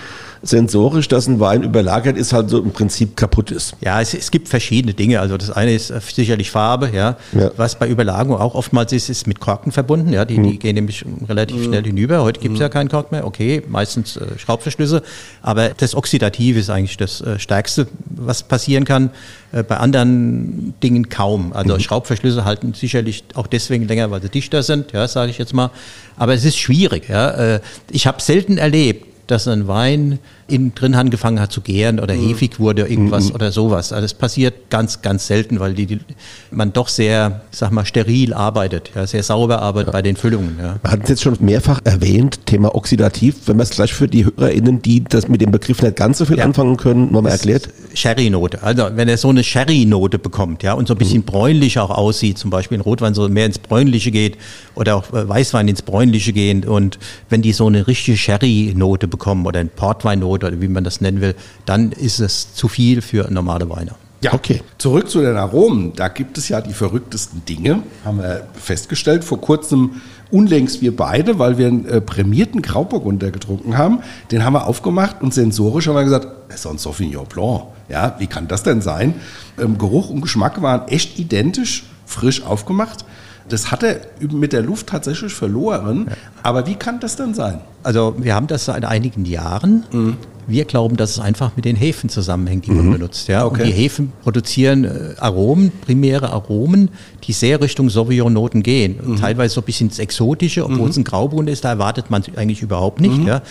sensorisch, dass ein Wein überlagert ist, halt so im Prinzip kaputt ist? Ja, es, es gibt verschiedene Dinge. Also das eine ist äh, sicherlich Farbe, ja. Ja. Was bei Überlagerung auch oftmals ist, ist mit Korken verbunden. Ja, die, die gehen nämlich relativ schnell hinüber. Heute gibt's ja keinen Kork mehr. Okay, meistens äh, Schraubverschlüsse. Aber das Oxidative ist eigentlich das äh, Stärkste, was passieren kann. Äh, bei anderen Dingen kaum. Also Schraubverschlüsse halten sicherlich auch deswegen länger, weil sie dichter sind, ja, sage ich jetzt mal. Aber es ist schwierig. Ja. Äh, Ich habe selten erlebt, dass ein Wein innen drin angefangen hat zu gären oder hefig wurde, irgendwas oder sowas. Also das passiert ganz, ganz selten, weil die, die, man doch sehr, sag mal, steril arbeitet, ja, sehr sauber arbeitet bei den Füllungen. Ja. Wir hatten es jetzt schon mehrfach erwähnt, Thema Oxidativ. Wenn man es gleich für die HörerInnen, die das mit dem Begriff nicht ganz so viel Ja. anfangen können, nochmal erklärt. Sherry-Note. Also wenn er so eine Sherry-Note bekommt, ja, und so ein bisschen bräunlich auch aussieht, zum Beispiel in Rotwein so mehr ins Bräunliche geht oder auch äh, Weißwein ins Bräunliche gehen und wenn die so eine richtige Sherry-Note bekommen oder eine Portwein-Note oder wie man das nennen will, dann ist es zu viel für normale Weine. Ja, Okay. Zurück zu den Aromen. Da gibt es ja die verrücktesten Dinge, haben wir festgestellt. Vor kurzem, unlängst wir beide, weil wir einen äh, prämierten Grauburgunder getrunken haben, den haben wir aufgemacht und sensorisch haben wir gesagt, das ist ein Sauvignon Blanc. Ja, wie kann das denn sein? Ähm, Geruch und Geschmack waren echt identisch, frisch aufgemacht. Das hat er mit der Luft tatsächlich verloren. Ja. Aber wie kann das denn sein? Also wir haben das seit einigen Jahren. Mhm. Wir glauben, dass es einfach mit den Hefen zusammenhängt, die mhm. man benutzt. Ja? Okay. Und die Hefen produzieren äh, Aromen, primäre Aromen, die sehr Richtung Sauvignon-Noten gehen. Mhm. Teilweise so ein bisschen ins Exotische, obwohl mhm. es ein Grauburgunder ist, da erwartet man es eigentlich überhaupt nicht. Mhm. Ja?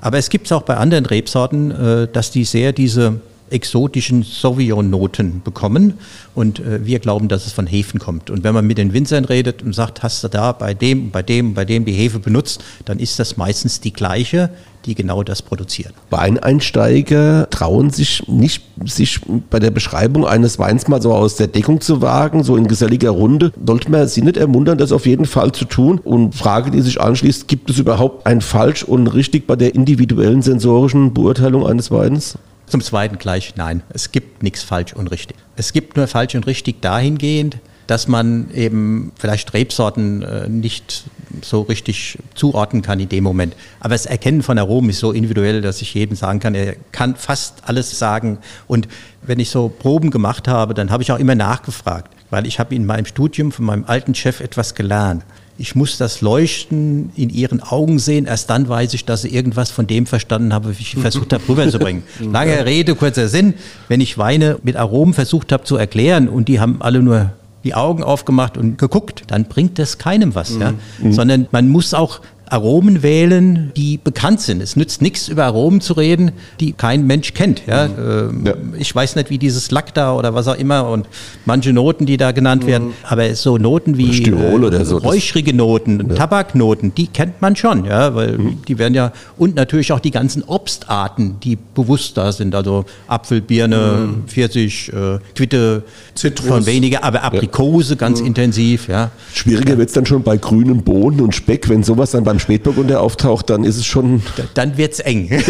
Aber es gibt es auch bei anderen Rebsorten, äh, dass die sehr diese exotischen Sauvignon-Noten bekommen. Und äh, wir glauben, dass es von Hefen kommt. Und wenn man mit den Winzern redet und sagt, hast du da bei dem, bei dem, bei dem die Hefe benutzt, dann ist das meistens die gleiche, die genau das produziert. Weineinsteiger trauen sich nicht, sich bei der Beschreibung eines Weins mal so aus der Deckung zu wagen, so in geselliger Runde. Sollte man sie nicht ermuntern, das auf jeden Fall zu tun? Und Frage, die sich anschließt, gibt es überhaupt ein falsch und richtig bei der individuellen sensorischen Beurteilung eines Weins? Zum Zweiten gleich, nein, es gibt nichts falsch und richtig. Es gibt nur falsch und richtig dahingehend, dass man eben vielleicht Rebsorten äh, nicht so richtig zuordnen kann in dem Moment. Aber das Erkennen von Aromen ist so individuell, dass ich jedem sagen kann, er kann fast alles sagen. Und wenn ich so Proben gemacht habe, dann habe ich auch immer nachgefragt, weil ich habe in meinem Studium von meinem alten Chef etwas gelernt ich muss das Leuchten in ihren Augen sehen. Erst dann weiß ich, dass sie irgendwas von dem verstanden habe, wie ich versucht habe rüberzubringen. [laughs] Lange Rede, kurzer Sinn. Wenn ich Weine mit Aromen versucht habe zu erklären und die haben alle nur die Augen aufgemacht und geguckt, dann bringt das keinem was. Ja? Mhm. Sondern man muss auch Aromen wählen, die bekannt sind. Es nützt nichts, über Aromen zu reden, die kein Mensch kennt. Ja? Mhm. Ähm, ja. Ich weiß nicht, wie dieses Lack da oder was auch immer und manche Noten, die da genannt mhm. werden, aber so Noten wie Styrol oder so, räuchrige Noten, ja. Tabaknoten, die kennt man schon, ja, weil mhm. die werden ja und natürlich auch die ganzen Obstarten, die bewusst da sind, also Apfel, Birne, mhm. Pfirsich, äh, Quitte, Zitrus. von weniger, aber Aprikose ganz mhm. intensiv. Ja. Schwieriger wird es dann schon bei grünen Bohnen und Speck, wenn sowas dann beim Spätburgunder auftaucht, dann ist es schon. Dann wird es eng. [laughs]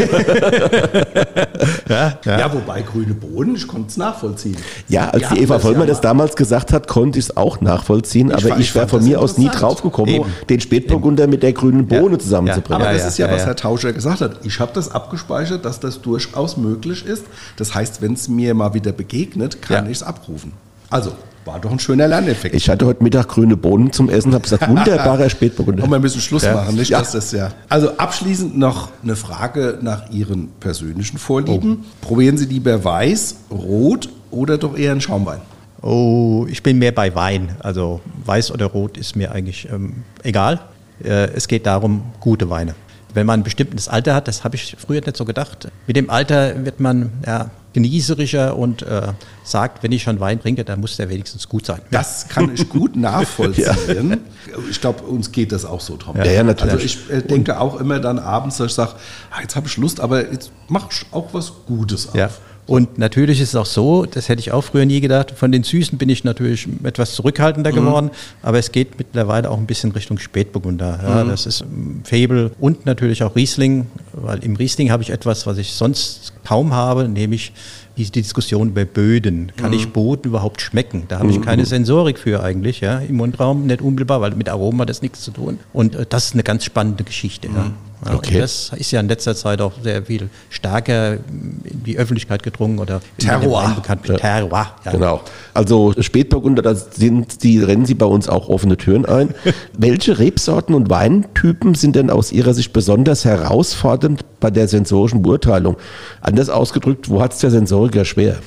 ja, ja. ja, wobei grüne Bohnen, ich konnte es nachvollziehen. Ja, als die, die Eva Vollmer das damals gesagt hat, konnte ich es auch nachvollziehen, ich aber ich wäre von mir aus nie drauf gekommen, den Spätburgunder mit der grünen Bohne zusammenzubringen. Aber das ist ja, was Herr Tauscher gesagt hat. Ich habe das abgespeichert, dass das durchaus möglich ist. Das heißt, wenn es mir mal wieder begegnet, kann ich es abrufen. Also, war doch ein schöner Lerneffekt. Ich hatte heute Mittag grüne Bohnen zum Essen, habe gesagt, [laughs] wunderbarer Spätburgunder. Und wir müssen Schluss ja. machen, nicht? Ja. Das ja. Also abschließend noch eine Frage nach Ihren persönlichen Vorlieben. Oh. Probieren Sie lieber weiß, rot oder doch eher einen Schaumwein? Oh, ich bin mehr bei Wein. Also weiß oder rot ist mir eigentlich ähm, egal. Äh, es geht darum, gute Weine. Wenn man ein bestimmtes Alter hat, das habe ich früher nicht so gedacht. Mit dem Alter wird man ja, genießerischer und äh, sagt, wenn ich schon Wein trinke, dann muss der wenigstens gut sein. Das kann ich gut [laughs] nachvollziehen. ja. Ich glaube, uns geht das auch so, Tom. Ja, ja natürlich. Also ich äh, denke auch immer dann abends, dass ich sage, ah, jetzt habe ich Lust, aber jetzt mach auch was Gutes auf. Ja. Und natürlich ist es auch so, das hätte ich auch früher nie gedacht, von den Süßen bin ich natürlich etwas zurückhaltender mhm. geworden, aber es geht mittlerweile auch ein bisschen Richtung Spätburgunder. Ja, mhm. Das ist Fabel und natürlich auch Riesling, weil im Riesling habe ich etwas, was ich sonst kaum habe, nämlich die Diskussion über Böden. Kann mhm. ich Boden überhaupt schmecken? Da habe ich mhm. keine Sensorik für eigentlich, ja, im Mundraum, nicht unmittelbar, weil mit Aromen hat das nichts zu tun. Und äh, das ist eine ganz spannende Geschichte. Ja. Ja, okay. das ist ja in letzter Zeit auch sehr viel stärker in die Öffentlichkeit gedrungen oder Terroir. bekannt mit Terroir. Ja. Genau. Also Spätburgunder, da sind die rennen Sie bei uns auch offene Türen ein. [laughs] Welche Rebsorten und Weintypen sind denn aus Ihrer Sicht besonders herausfordernd bei der sensorischen Beurteilung? Anders ausgedrückt, wo hat es der Sensoriker schwer?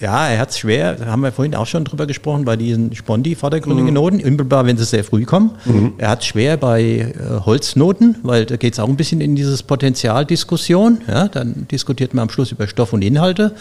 Ja, er hat es schwer, da haben wir vorhin auch schon drüber gesprochen, bei diesen Spondi-vordergründigen mhm. Noten, unmittelbar, wenn sie sehr früh kommen. Mhm. Er hat es schwer bei äh, Holznoten, weil da geht es auch ein bisschen in dieses Potenzialdiskussion. Ja, dann diskutiert man am Schluss über Stoff und Inhalte.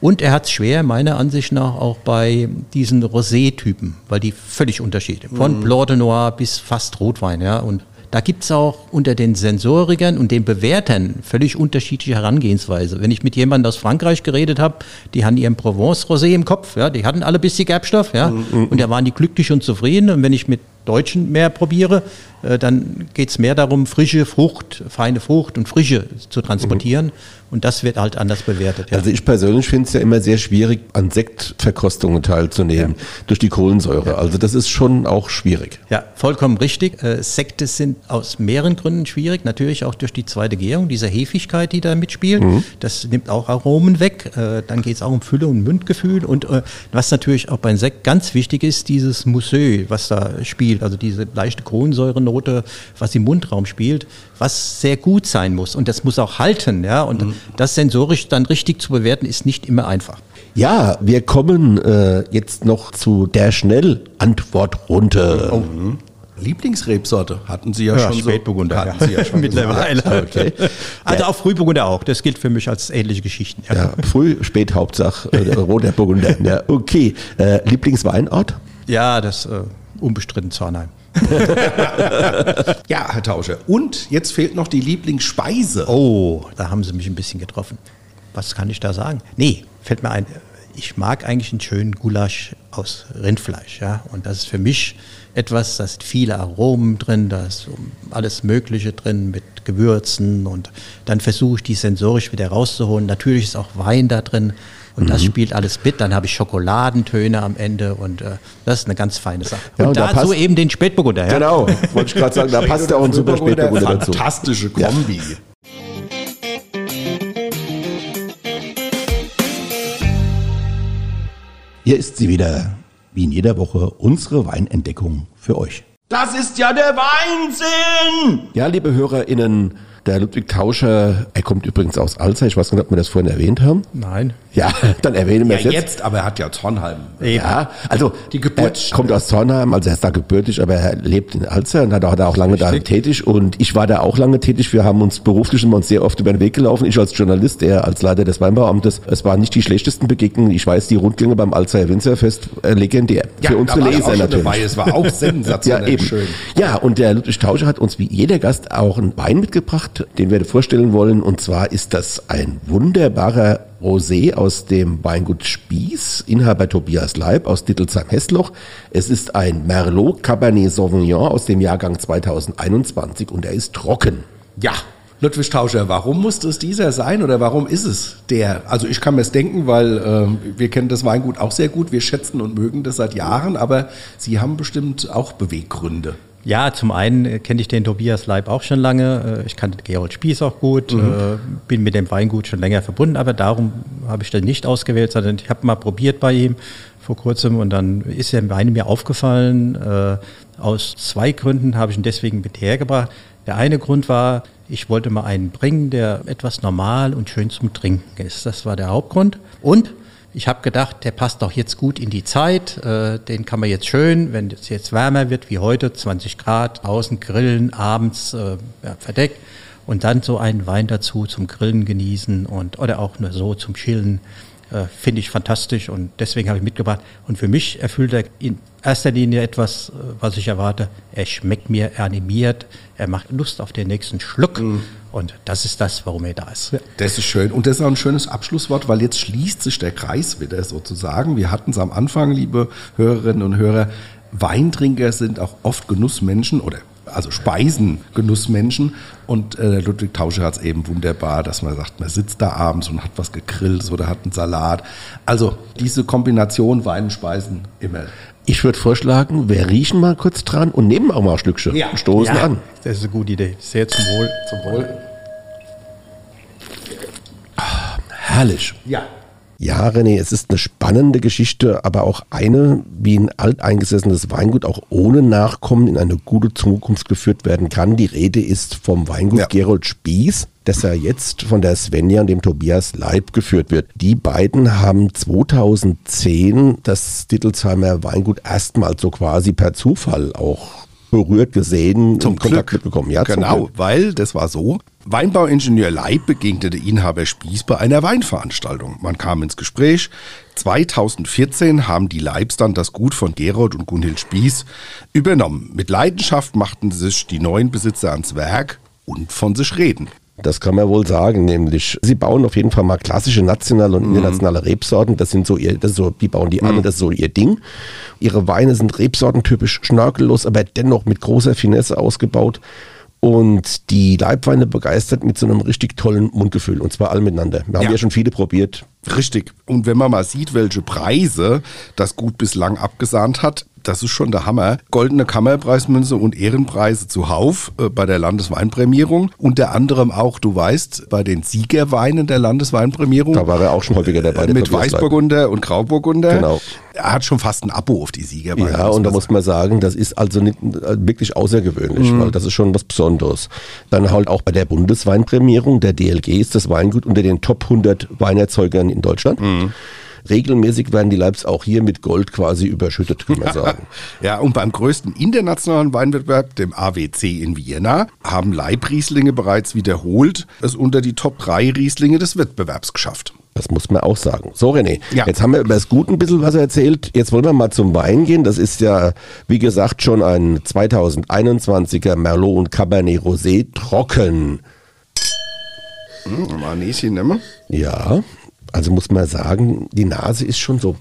Und er hat es schwer, meiner Ansicht nach, auch bei diesen Rosé-Typen, weil die völlig unterschiedlich Von mhm. Blanc de Noir bis fast Rotwein. Ja, und da gibt es auch unter den Sensorikern und den Bewertern völlig unterschiedliche Herangehensweise. Wenn ich mit jemandem aus Frankreich geredet habe, die hatten ihren Provence-Rosé im Kopf, ja, die hatten alle bisschen Gerbstoff, ja, mhm. und da waren die glücklich und zufrieden. Und wenn ich mit Deutschen mehr probiere, äh, dann geht es mehr darum, frische Frucht, feine Frucht und Frische zu transportieren. Mhm. Und das wird halt anders bewertet. Ja. Also ich persönlich finde es ja immer sehr schwierig, an Sektverkostungen teilzunehmen, ja. durch die Kohlensäure. Ja. Also das ist schon auch schwierig. Ja, vollkommen richtig. Äh, Sekte sind aus mehreren Gründen schwierig. Natürlich auch durch die zweite Gärung, diese Hefigkeit, die da mitspielt. Mhm. Das nimmt auch Aromen weg. Äh, dann geht es auch um Fülle und Mundgefühl. Und was natürlich auch beim Sekt ganz wichtig ist, dieses Mousseux, was da spielt spielt, also diese leichte Kohlensäurenote, was im Mundraum spielt, was sehr gut sein muss. Und das muss auch halten. Ja? Und mhm. das sensorisch dann richtig zu bewerten, ist nicht immer einfach. Ja, wir kommen äh, jetzt noch zu der Schnellantwortrunde. Oh. Lieblingsrebsorte hatten Sie ja, ja schon Spätburgunder, so. Hatten Sie ja [laughs] schon mittlerweile. Okay. [laughs] Also auch Frühburgunder auch. Das gilt für mich als ähnliche Geschichten. Ja, ja früh, spät Hauptsache äh, [laughs] roter Burgunder. Ja, okay. Äh, Lieblingsweinort? Ja, das äh, unbestritten Zornheim. [laughs] ja, Herr Tauscher. Und jetzt fehlt noch die Lieblingsspeise. Oh, da haben Sie mich ein bisschen getroffen. Was kann ich da sagen? Nee, fällt mir ein. Ich mag eigentlich einen schönen Gulasch aus Rindfleisch. Ja? Und das ist für mich etwas, da sind viele Aromen drin, da ist alles Mögliche drin mit Gewürzen und dann versuche ich die sensorisch wieder rauszuholen. Natürlich ist auch Wein da drin und mhm. das spielt alles mit. Dann habe ich Schokoladentöne am Ende und äh, das ist eine ganz feine Sache. Ja, und, und dazu da eben den Spätburgunder. Ja? Genau, wollte ich gerade sagen, da passt ja auch ein super Spätburgunder dazu. Fantastische Kombi. Ja. Hier ist sie wieder, wie in jeder Woche, unsere Weinentdeckung für euch. Das ist ja der Weinsinn! Ja, liebe HörerInnen, der Ludwig Tauscher, er kommt übrigens aus Alzey. Ich weiß nicht, ob wir das vorhin erwähnt haben. Nein. Ja, [laughs] dann erwähnen wir ja, es jetzt. jetzt. aber er hat ja Zornheim. Ja, also die Geburt. Er kommt aus Zornheim, also er ist da gebürtig, aber er lebt in Alzey und hat auch, da auch lange Richtig. da tätig. Und ich war da auch lange tätig. Wir haben uns beruflich immer uns sehr oft über den Weg gelaufen. Ich als Journalist, er als Leiter des Weinbauamtes. Es waren nicht die schlechtesten Begegnungen. Ich weiß, die Rundgänge beim Alzeyer Winzerfest äh, legendär. Ja, Für unsere Leser natürlich. Dabei. Es war auch [laughs] sensationell ja, eben. schön. Ja, und der Ludwig Tauscher hat uns wie jeder Gast auch einen Wein mitgebracht, den wir vorstellen wollen. Und zwar ist das ein wunderbarer Rosé aus dem Weingut Spieß, Inhaber Tobias Leib aus Dittelsheim-Hessloch. Es ist ein Merlot Cabernet Sauvignon aus dem Jahrgang 2021 und er ist trocken. Ja, Ludwig Tauscher, warum musste es dieser sein oder warum ist es der? Also ich kann mir es denken, weil äh, wir kennen das Weingut auch sehr gut, wir schätzen und mögen das seit Jahren, aber Sie haben bestimmt auch Beweggründe. Ja, zum einen äh, kenne ich den Tobias Leib auch schon lange. Äh, ich kannte Gerold Spieß auch gut, mhm. Äh, bin mit dem Weingut schon länger verbunden, aber darum habe ich den nicht ausgewählt, sondern ich habe mal probiert bei ihm vor kurzem und dann ist der Wein mir aufgefallen. Aus zwei Gründen habe ich ihn deswegen mit hergebracht. Der eine Grund war, ich wollte mal einen bringen, der etwas normal und schön zum Trinken ist. Das war der Hauptgrund. Und ich habe gedacht, der passt doch jetzt gut in die Zeit. Äh, den kann man jetzt schön, wenn es jetzt wärmer wird wie heute, 20 Grad, außen grillen, abends äh, ja, verdeckt und dann so einen Wein dazu zum Grillen genießen und oder auch nur so zum Chillen. Äh, Finde ich fantastisch und deswegen habe ich mitgebracht. Und für mich erfüllt er in erster Linie etwas, äh, was ich erwarte. Er schmeckt mir, er animiert, er macht Lust auf den nächsten Schluck. Mhm. Und das ist das, warum er da ist. Das ist schön. Und das ist auch ein schönes Abschlusswort, weil jetzt schließt sich der Kreis wieder sozusagen. Wir hatten es am Anfang, liebe Hörerinnen und Hörer. Weintrinker sind auch oft Genussmenschen oder also Speisengenussmenschen. Und äh, Ludwig Tauscher hat es eben wunderbar, dass man sagt, man sitzt da abends und hat was gegrillt oder hat einen Salat. Also diese Kombination Wein, Speisen immer. Ich würde vorschlagen, wir riechen mal kurz dran und nehmen auch mal ein Stückchen. Ja. Stoßen ja, an. Das ist eine gute Idee. Sehr zum Wohl. Zum Wohl. Ah, herrlich. Ja. Ja, René, es ist eine spannende Geschichte, aber auch eine, wie ein alteingesessenes Weingut auch ohne Nachkommen in eine gute Zukunft geführt werden kann. Die Rede ist vom Weingut ja. Gerold Spieß, das ja jetzt von der Svenja und dem Tobias Leib geführt wird. Die beiden haben 2010 das Dittelsheimer Weingut erstmals so quasi per Zufall auch berührt gesehen zum und Kontakt Glück. mitbekommen. Ja, genau, weil das war so. Weinbauingenieur Leib begegnete Inhaber Spieß bei einer Weinveranstaltung. Man kam ins Gespräch. 2014 haben die Leibs dann das Gut von Gerold und Gunhild Spieß übernommen. Mit Leidenschaft machten sich die neuen Besitzer ans Werk und von sich reden. Das kann man wohl sagen, nämlich sie bauen auf jeden Fall mal klassische nationale und mhm. internationale Rebsorten. Das sind so ihr, das ist so, die bauen die an und das ist so ihr Ding. Ihre Weine sind rebsortentypisch schnörkellos, aber dennoch mit großer Finesse ausgebaut und die Leibweine begeistert mit so einem richtig tollen Mundgefühl und zwar alle miteinander. Wir haben ja schon viele probiert. Richtig. Und wenn man mal sieht, welche Preise das gut bislang abgesahnt hat, das ist schon der Hammer. Goldene Kammerpreismünze und Ehrenpreise zuhauf äh, bei der Landesweinprämierung. Unter anderem auch, du weißt, bei den Siegerweinen der Landesweinprämierung. Da war er auch schon häufiger dabei. Äh, mit Weißburgunder und Grauburgunder. Genau. Er hat schon fast ein Abo auf die Siegerweine. Ja, und da muss man sagen, das ist also nicht, äh, wirklich außergewöhnlich, mhm. weil das ist schon was Besonderes. Dann halt auch bei der Bundesweinprämierung, der DLG ist das Weingut unter den Top 100 Weinerzeugern in Deutschland. Mhm. Regelmäßig werden die Leibs auch hier mit Gold quasi überschüttet, kann man [laughs] sagen. ja, und beim größten internationalen Weinwettbewerb, dem AWC in Vienna, haben Leibrieslinge bereits wiederholt es unter die Top 3 Rieslinge des Wettbewerbs geschafft. Das muss man auch sagen. So, René, ja. jetzt haben wir über das Gute ein bisschen was erzählt. Jetzt wollen wir mal zum Wein gehen. Das ist ja, wie gesagt, schon ein 2021er Merlot und Cabernet Rosé trocken. Hm, mal ein Näschen nehmen. Ja, also muss man sagen, die Nase ist schon so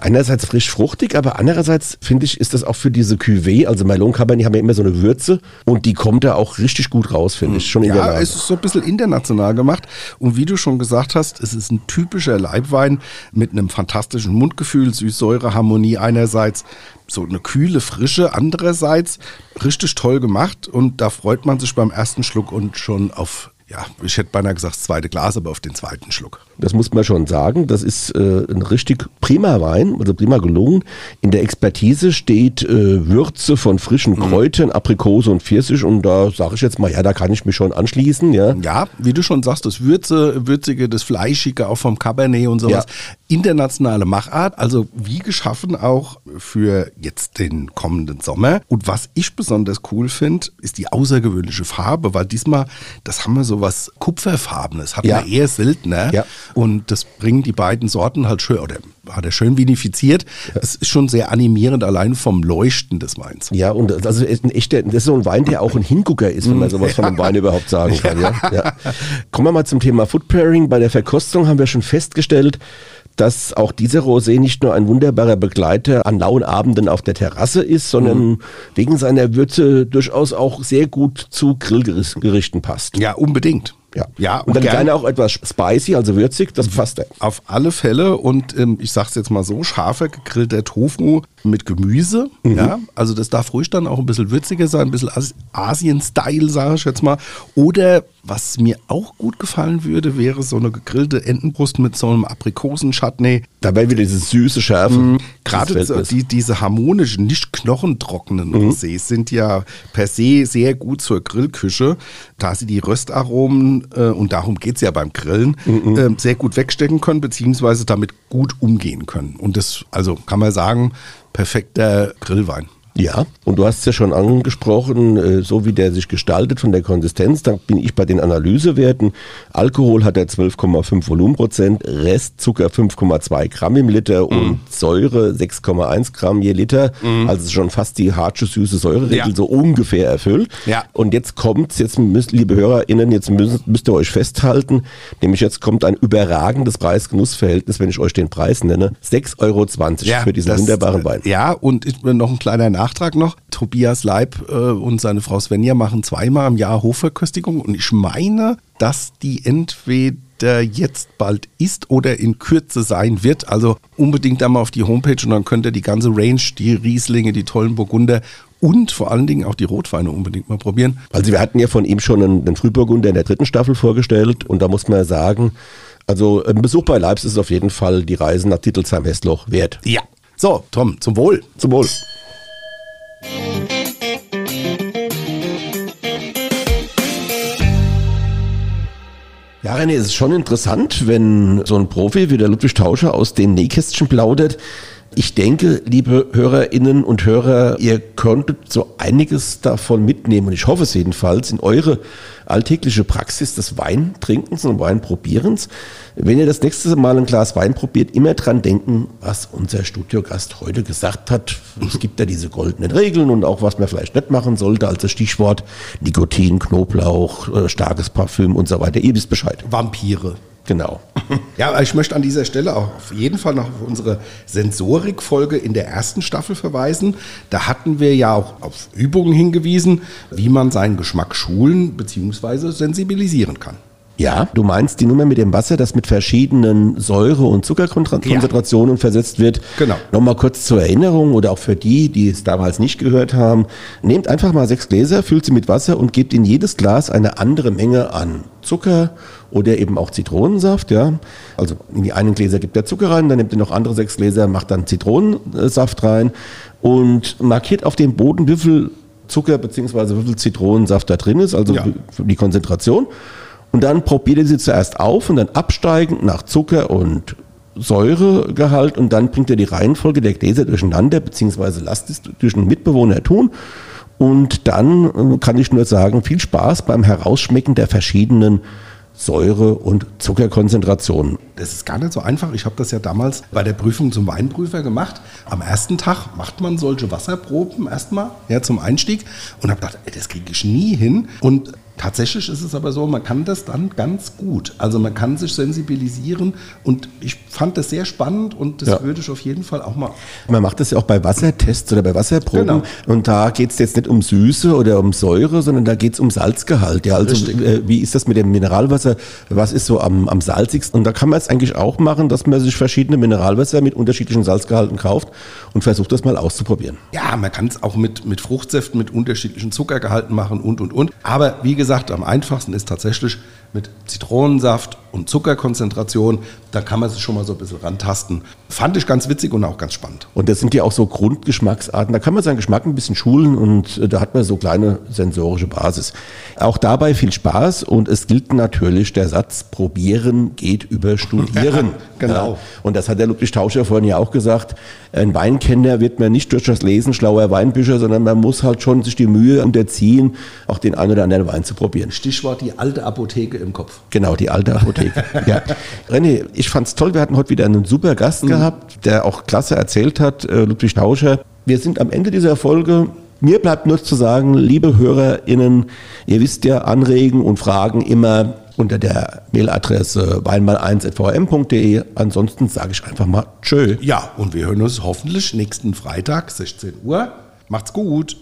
einerseits frisch fruchtig, aber andererseits finde ich, ist das auch für diese Cuvée, also Merlot Cabernet haben ja immer so eine Würze und die kommt da auch richtig gut raus, finde ich, schon in ja, der Nase. es ist so ein bisschen international gemacht und wie du schon gesagt hast, es ist ein typischer Leibwein mit einem fantastischen Mundgefühl, Süß-Säure-Harmonie einerseits, so eine kühle Frische andererseits, richtig toll gemacht und da freut man sich beim ersten Schluck und schon auf ja, ich hätte beinahe gesagt, das zweite Glas, aber auf den zweiten Schluck. Das muss man schon sagen. Das ist äh, ein richtig prima Wein, also prima gelungen. In der Expertise steht äh, Würze von frischen mhm. Kräutern, mhm. Aprikose und Pfirsich. Und da sage ich jetzt mal, ja, da kann ich mich schon anschließen. Ja, ja wie du schon sagst, das Würze, Würzige, das Fleischige, auch vom Cabernet und sowas. Ja. Internationale Machart, also wie geschaffen auch für jetzt den kommenden Sommer. Und was ich besonders cool finde, ist die außergewöhnliche Farbe, weil diesmal, das haben wir so was Kupferfarbenes, hat ja. man eher seltener. Ja. Und das bringen die beiden Sorten halt schön, oder hat er schön vinifiziert. Es ist schon sehr animierend, allein vom Leuchten des Weins. Ja, und also ein echter, das ist so ein Wein, der auch ein Hingucker ist, wenn man sowas ja. von einem Wein überhaupt sagen [laughs] kann. Ja. Kommen wir mal zum Thema Food Pairing. Bei der Verkostung haben wir schon festgestellt, dass auch dieser Rosé nicht nur ein wunderbarer Begleiter an lauen Abenden auf der Terrasse ist, sondern mhm. wegen seiner Würze durchaus auch sehr gut zu Grillgerichten passt. Ja, unbedingt. Ja. ja und, und dann gerne auch etwas spicy, also würzig, das passt ja. Auf alle Fälle und ähm, ich sag's jetzt mal so, scharfer gegrillter Tofu mit Gemüse, mhm. ja, also das darf ruhig dann auch ein bisschen würziger sein, ein bisschen Asien-Style, sage ich jetzt mal. Oder was mir auch gut gefallen würde, wäre so eine gegrillte Entenbrust mit so einem Aprikosen-Chutney. Dabei wieder diese süße Schärfe. Mhm. Gerade die, diese harmonischen, nicht knochentrockenen mhm. Rosés sind ja per se sehr gut zur Grillküche, da sie die Röstaromen, äh, und darum geht es ja beim Grillen, mhm. äh, sehr gut wegstecken können, beziehungsweise damit gut umgehen können. Und das, also kann man sagen, perfekter Grillwein. Ja, und du hast es ja schon angesprochen, äh, so wie der sich gestaltet von der Konsistenz, da bin ich bei den Analysewerten. Alkohol hat er 12,5 Volumenprozent, Restzucker 5,2 Gramm im Liter mm. und Säure 6,1 Gramm je Liter. Mm. Also schon fast die harsche, süße Säureregel ja. so ungefähr erfüllt. Ja. Und jetzt kommt jetzt müsst, liebe HörerInnen, jetzt müsst, müsst ihr euch festhalten, nämlich jetzt kommt ein überragendes Preis-Genuss-Verhältnis, wenn ich euch den Preis nenne. 6,20 Euro ja, für diesen das, wunderbaren Wein. Ja, und ich, noch ein kleiner Nachtrag noch. Tobias Leib äh, und seine Frau Svenja machen zweimal im Jahr Hofverköstigung und ich meine, dass die entweder jetzt bald ist oder in Kürze sein wird. Also unbedingt einmal auf die Homepage und dann könnt ihr die ganze Range, die Rieslinge, die tollen Burgunder und vor allen Dingen auch die Rotweine unbedingt mal probieren. Also wir hatten ja von ihm schon einen, einen Frühburgunder in der dritten Staffel vorgestellt und da muss man ja sagen, also ein Besuch bei Leibs ist auf jeden Fall die Reise nach Titelsheim-Hessloch wert. Ja. So, Tom, zum Wohl. Zum Wohl. Ja, René, es ist schon interessant, wenn so ein Profi wie der Ludwig Tauscher aus den Nähkästchen plaudert. Ich denke, liebe Hörerinnen und Hörer, ihr könntet so einiges davon mitnehmen und ich hoffe es jedenfalls in eure alltägliche Praxis des Weintrinkens und Weinprobierens. Wenn ihr das nächste Mal ein Glas Wein probiert, immer dran denken, was unser Studiogast heute gesagt hat. Es gibt ja diese goldenen Regeln und auch was man vielleicht nicht machen sollte, also Stichwort Nikotin, Knoblauch, äh, starkes Parfüm und so weiter. Ihr wisst Bescheid. Vampire. Genau. [laughs] Ja, ich möchte an dieser Stelle auch auf jeden Fall noch auf unsere Sensorik-Folge in der ersten Staffel verweisen. Da hatten wir ja auch auf Übungen hingewiesen, wie man seinen Geschmack schulen bzw. sensibilisieren kann. Ja, du meinst die Nummer mit dem Wasser, das mit verschiedenen Säure- und Zuckerkonzentrationen ja. versetzt wird. Genau. Nochmal kurz zur Erinnerung oder auch für die, die es damals nicht gehört haben. Nehmt einfach mal sechs Gläser, füllt sie mit Wasser und gebt in jedes Glas eine andere Menge an Zucker oder eben auch Zitronensaft. Ja. Also in die einen Gläser gibt ihr Zucker rein, dann nehmt ihr noch andere sechs Gläser, macht dann Zitronensaft rein und markiert auf dem Boden, wie viel Zucker bzw. wie viel Zitronensaft da drin ist, also ja. die Konzentration. Und dann probiert ihr sie zuerst auf und dann absteigend nach Zucker und Säuregehalt und dann bringt ihr die Reihenfolge der Gläser durcheinander, beziehungsweise lasst es durch einen Mitbewohner tun. Und dann äh, kann ich nur sagen, viel Spaß beim Herausschmecken der verschiedenen Säure- und Zuckerkonzentrationen. Das ist gar nicht so einfach. Ich habe das ja damals bei der Prüfung zum Weinprüfer gemacht. Am ersten Tag macht man solche Wasserproben erstmal ja, zum Einstieg und habe gedacht, ey, das kriege ich nie hin. Und Tatsächlich ist es aber so, man kann das dann ganz gut. Also man kann sich sensibilisieren und ich fand das sehr spannend und das ja. würde ich auf jeden Fall auch mal. Man macht das ja auch bei Wassertests oder bei Wasserproben genau. und da geht es jetzt nicht um Süße oder um Säure, sondern da geht es um Salzgehalt. Ja, also äh, wie ist das mit dem Mineralwasser? Was ist so am, am salzigsten? Und da kann man es eigentlich auch machen, dass man sich verschiedene Mineralwasser mit unterschiedlichen Salzgehalten kauft und versucht das mal auszuprobieren. Ja, man kann es auch mit, mit Fruchtsäften mit unterschiedlichen Zuckergehalten machen und und und. Aber wie gesagt, gesagt, am einfachsten ist tatsächlich mit Zitronensaft und Zuckerkonzentration. Da kann man sich schon mal so ein bisschen rantasten. Fand ich ganz witzig und auch ganz spannend. Und das sind ja auch so Grundgeschmacksarten. Da kann man seinen Geschmack ein bisschen schulen und äh, da hat man so kleine sensorische Basis. Auch dabei viel Spaß und es gilt natürlich der Satz, probieren geht über studieren. [laughs] genau. Ja. Und das hat der Ludwig Tauscher vorhin ja auch gesagt. Ein Weinkenner wird man nicht durch das Lesen schlauer Weinbücher, sondern man muss halt schon sich die Mühe unterziehen, auch den einen oder anderen Wein zu probieren. Stichwort die alte Apotheke im Kopf. Genau, die alte Apotheke. [laughs] ja. René, ich fand's toll. Wir hatten heute wieder einen super Gast mhm. gehabt, der auch klasse erzählt hat, äh, Ludwig Tauscher. Wir sind am Ende dieser Folge. Mir bleibt nur zu sagen, liebe HörerInnen, ihr wisst ja, Anregen und Fragen immer unter der Mailadresse weinmal1.vm.de. Ansonsten sage ich einfach mal Tschö. Ja, und wir hören uns hoffentlich nächsten Freitag, 16 Uhr. Macht's gut.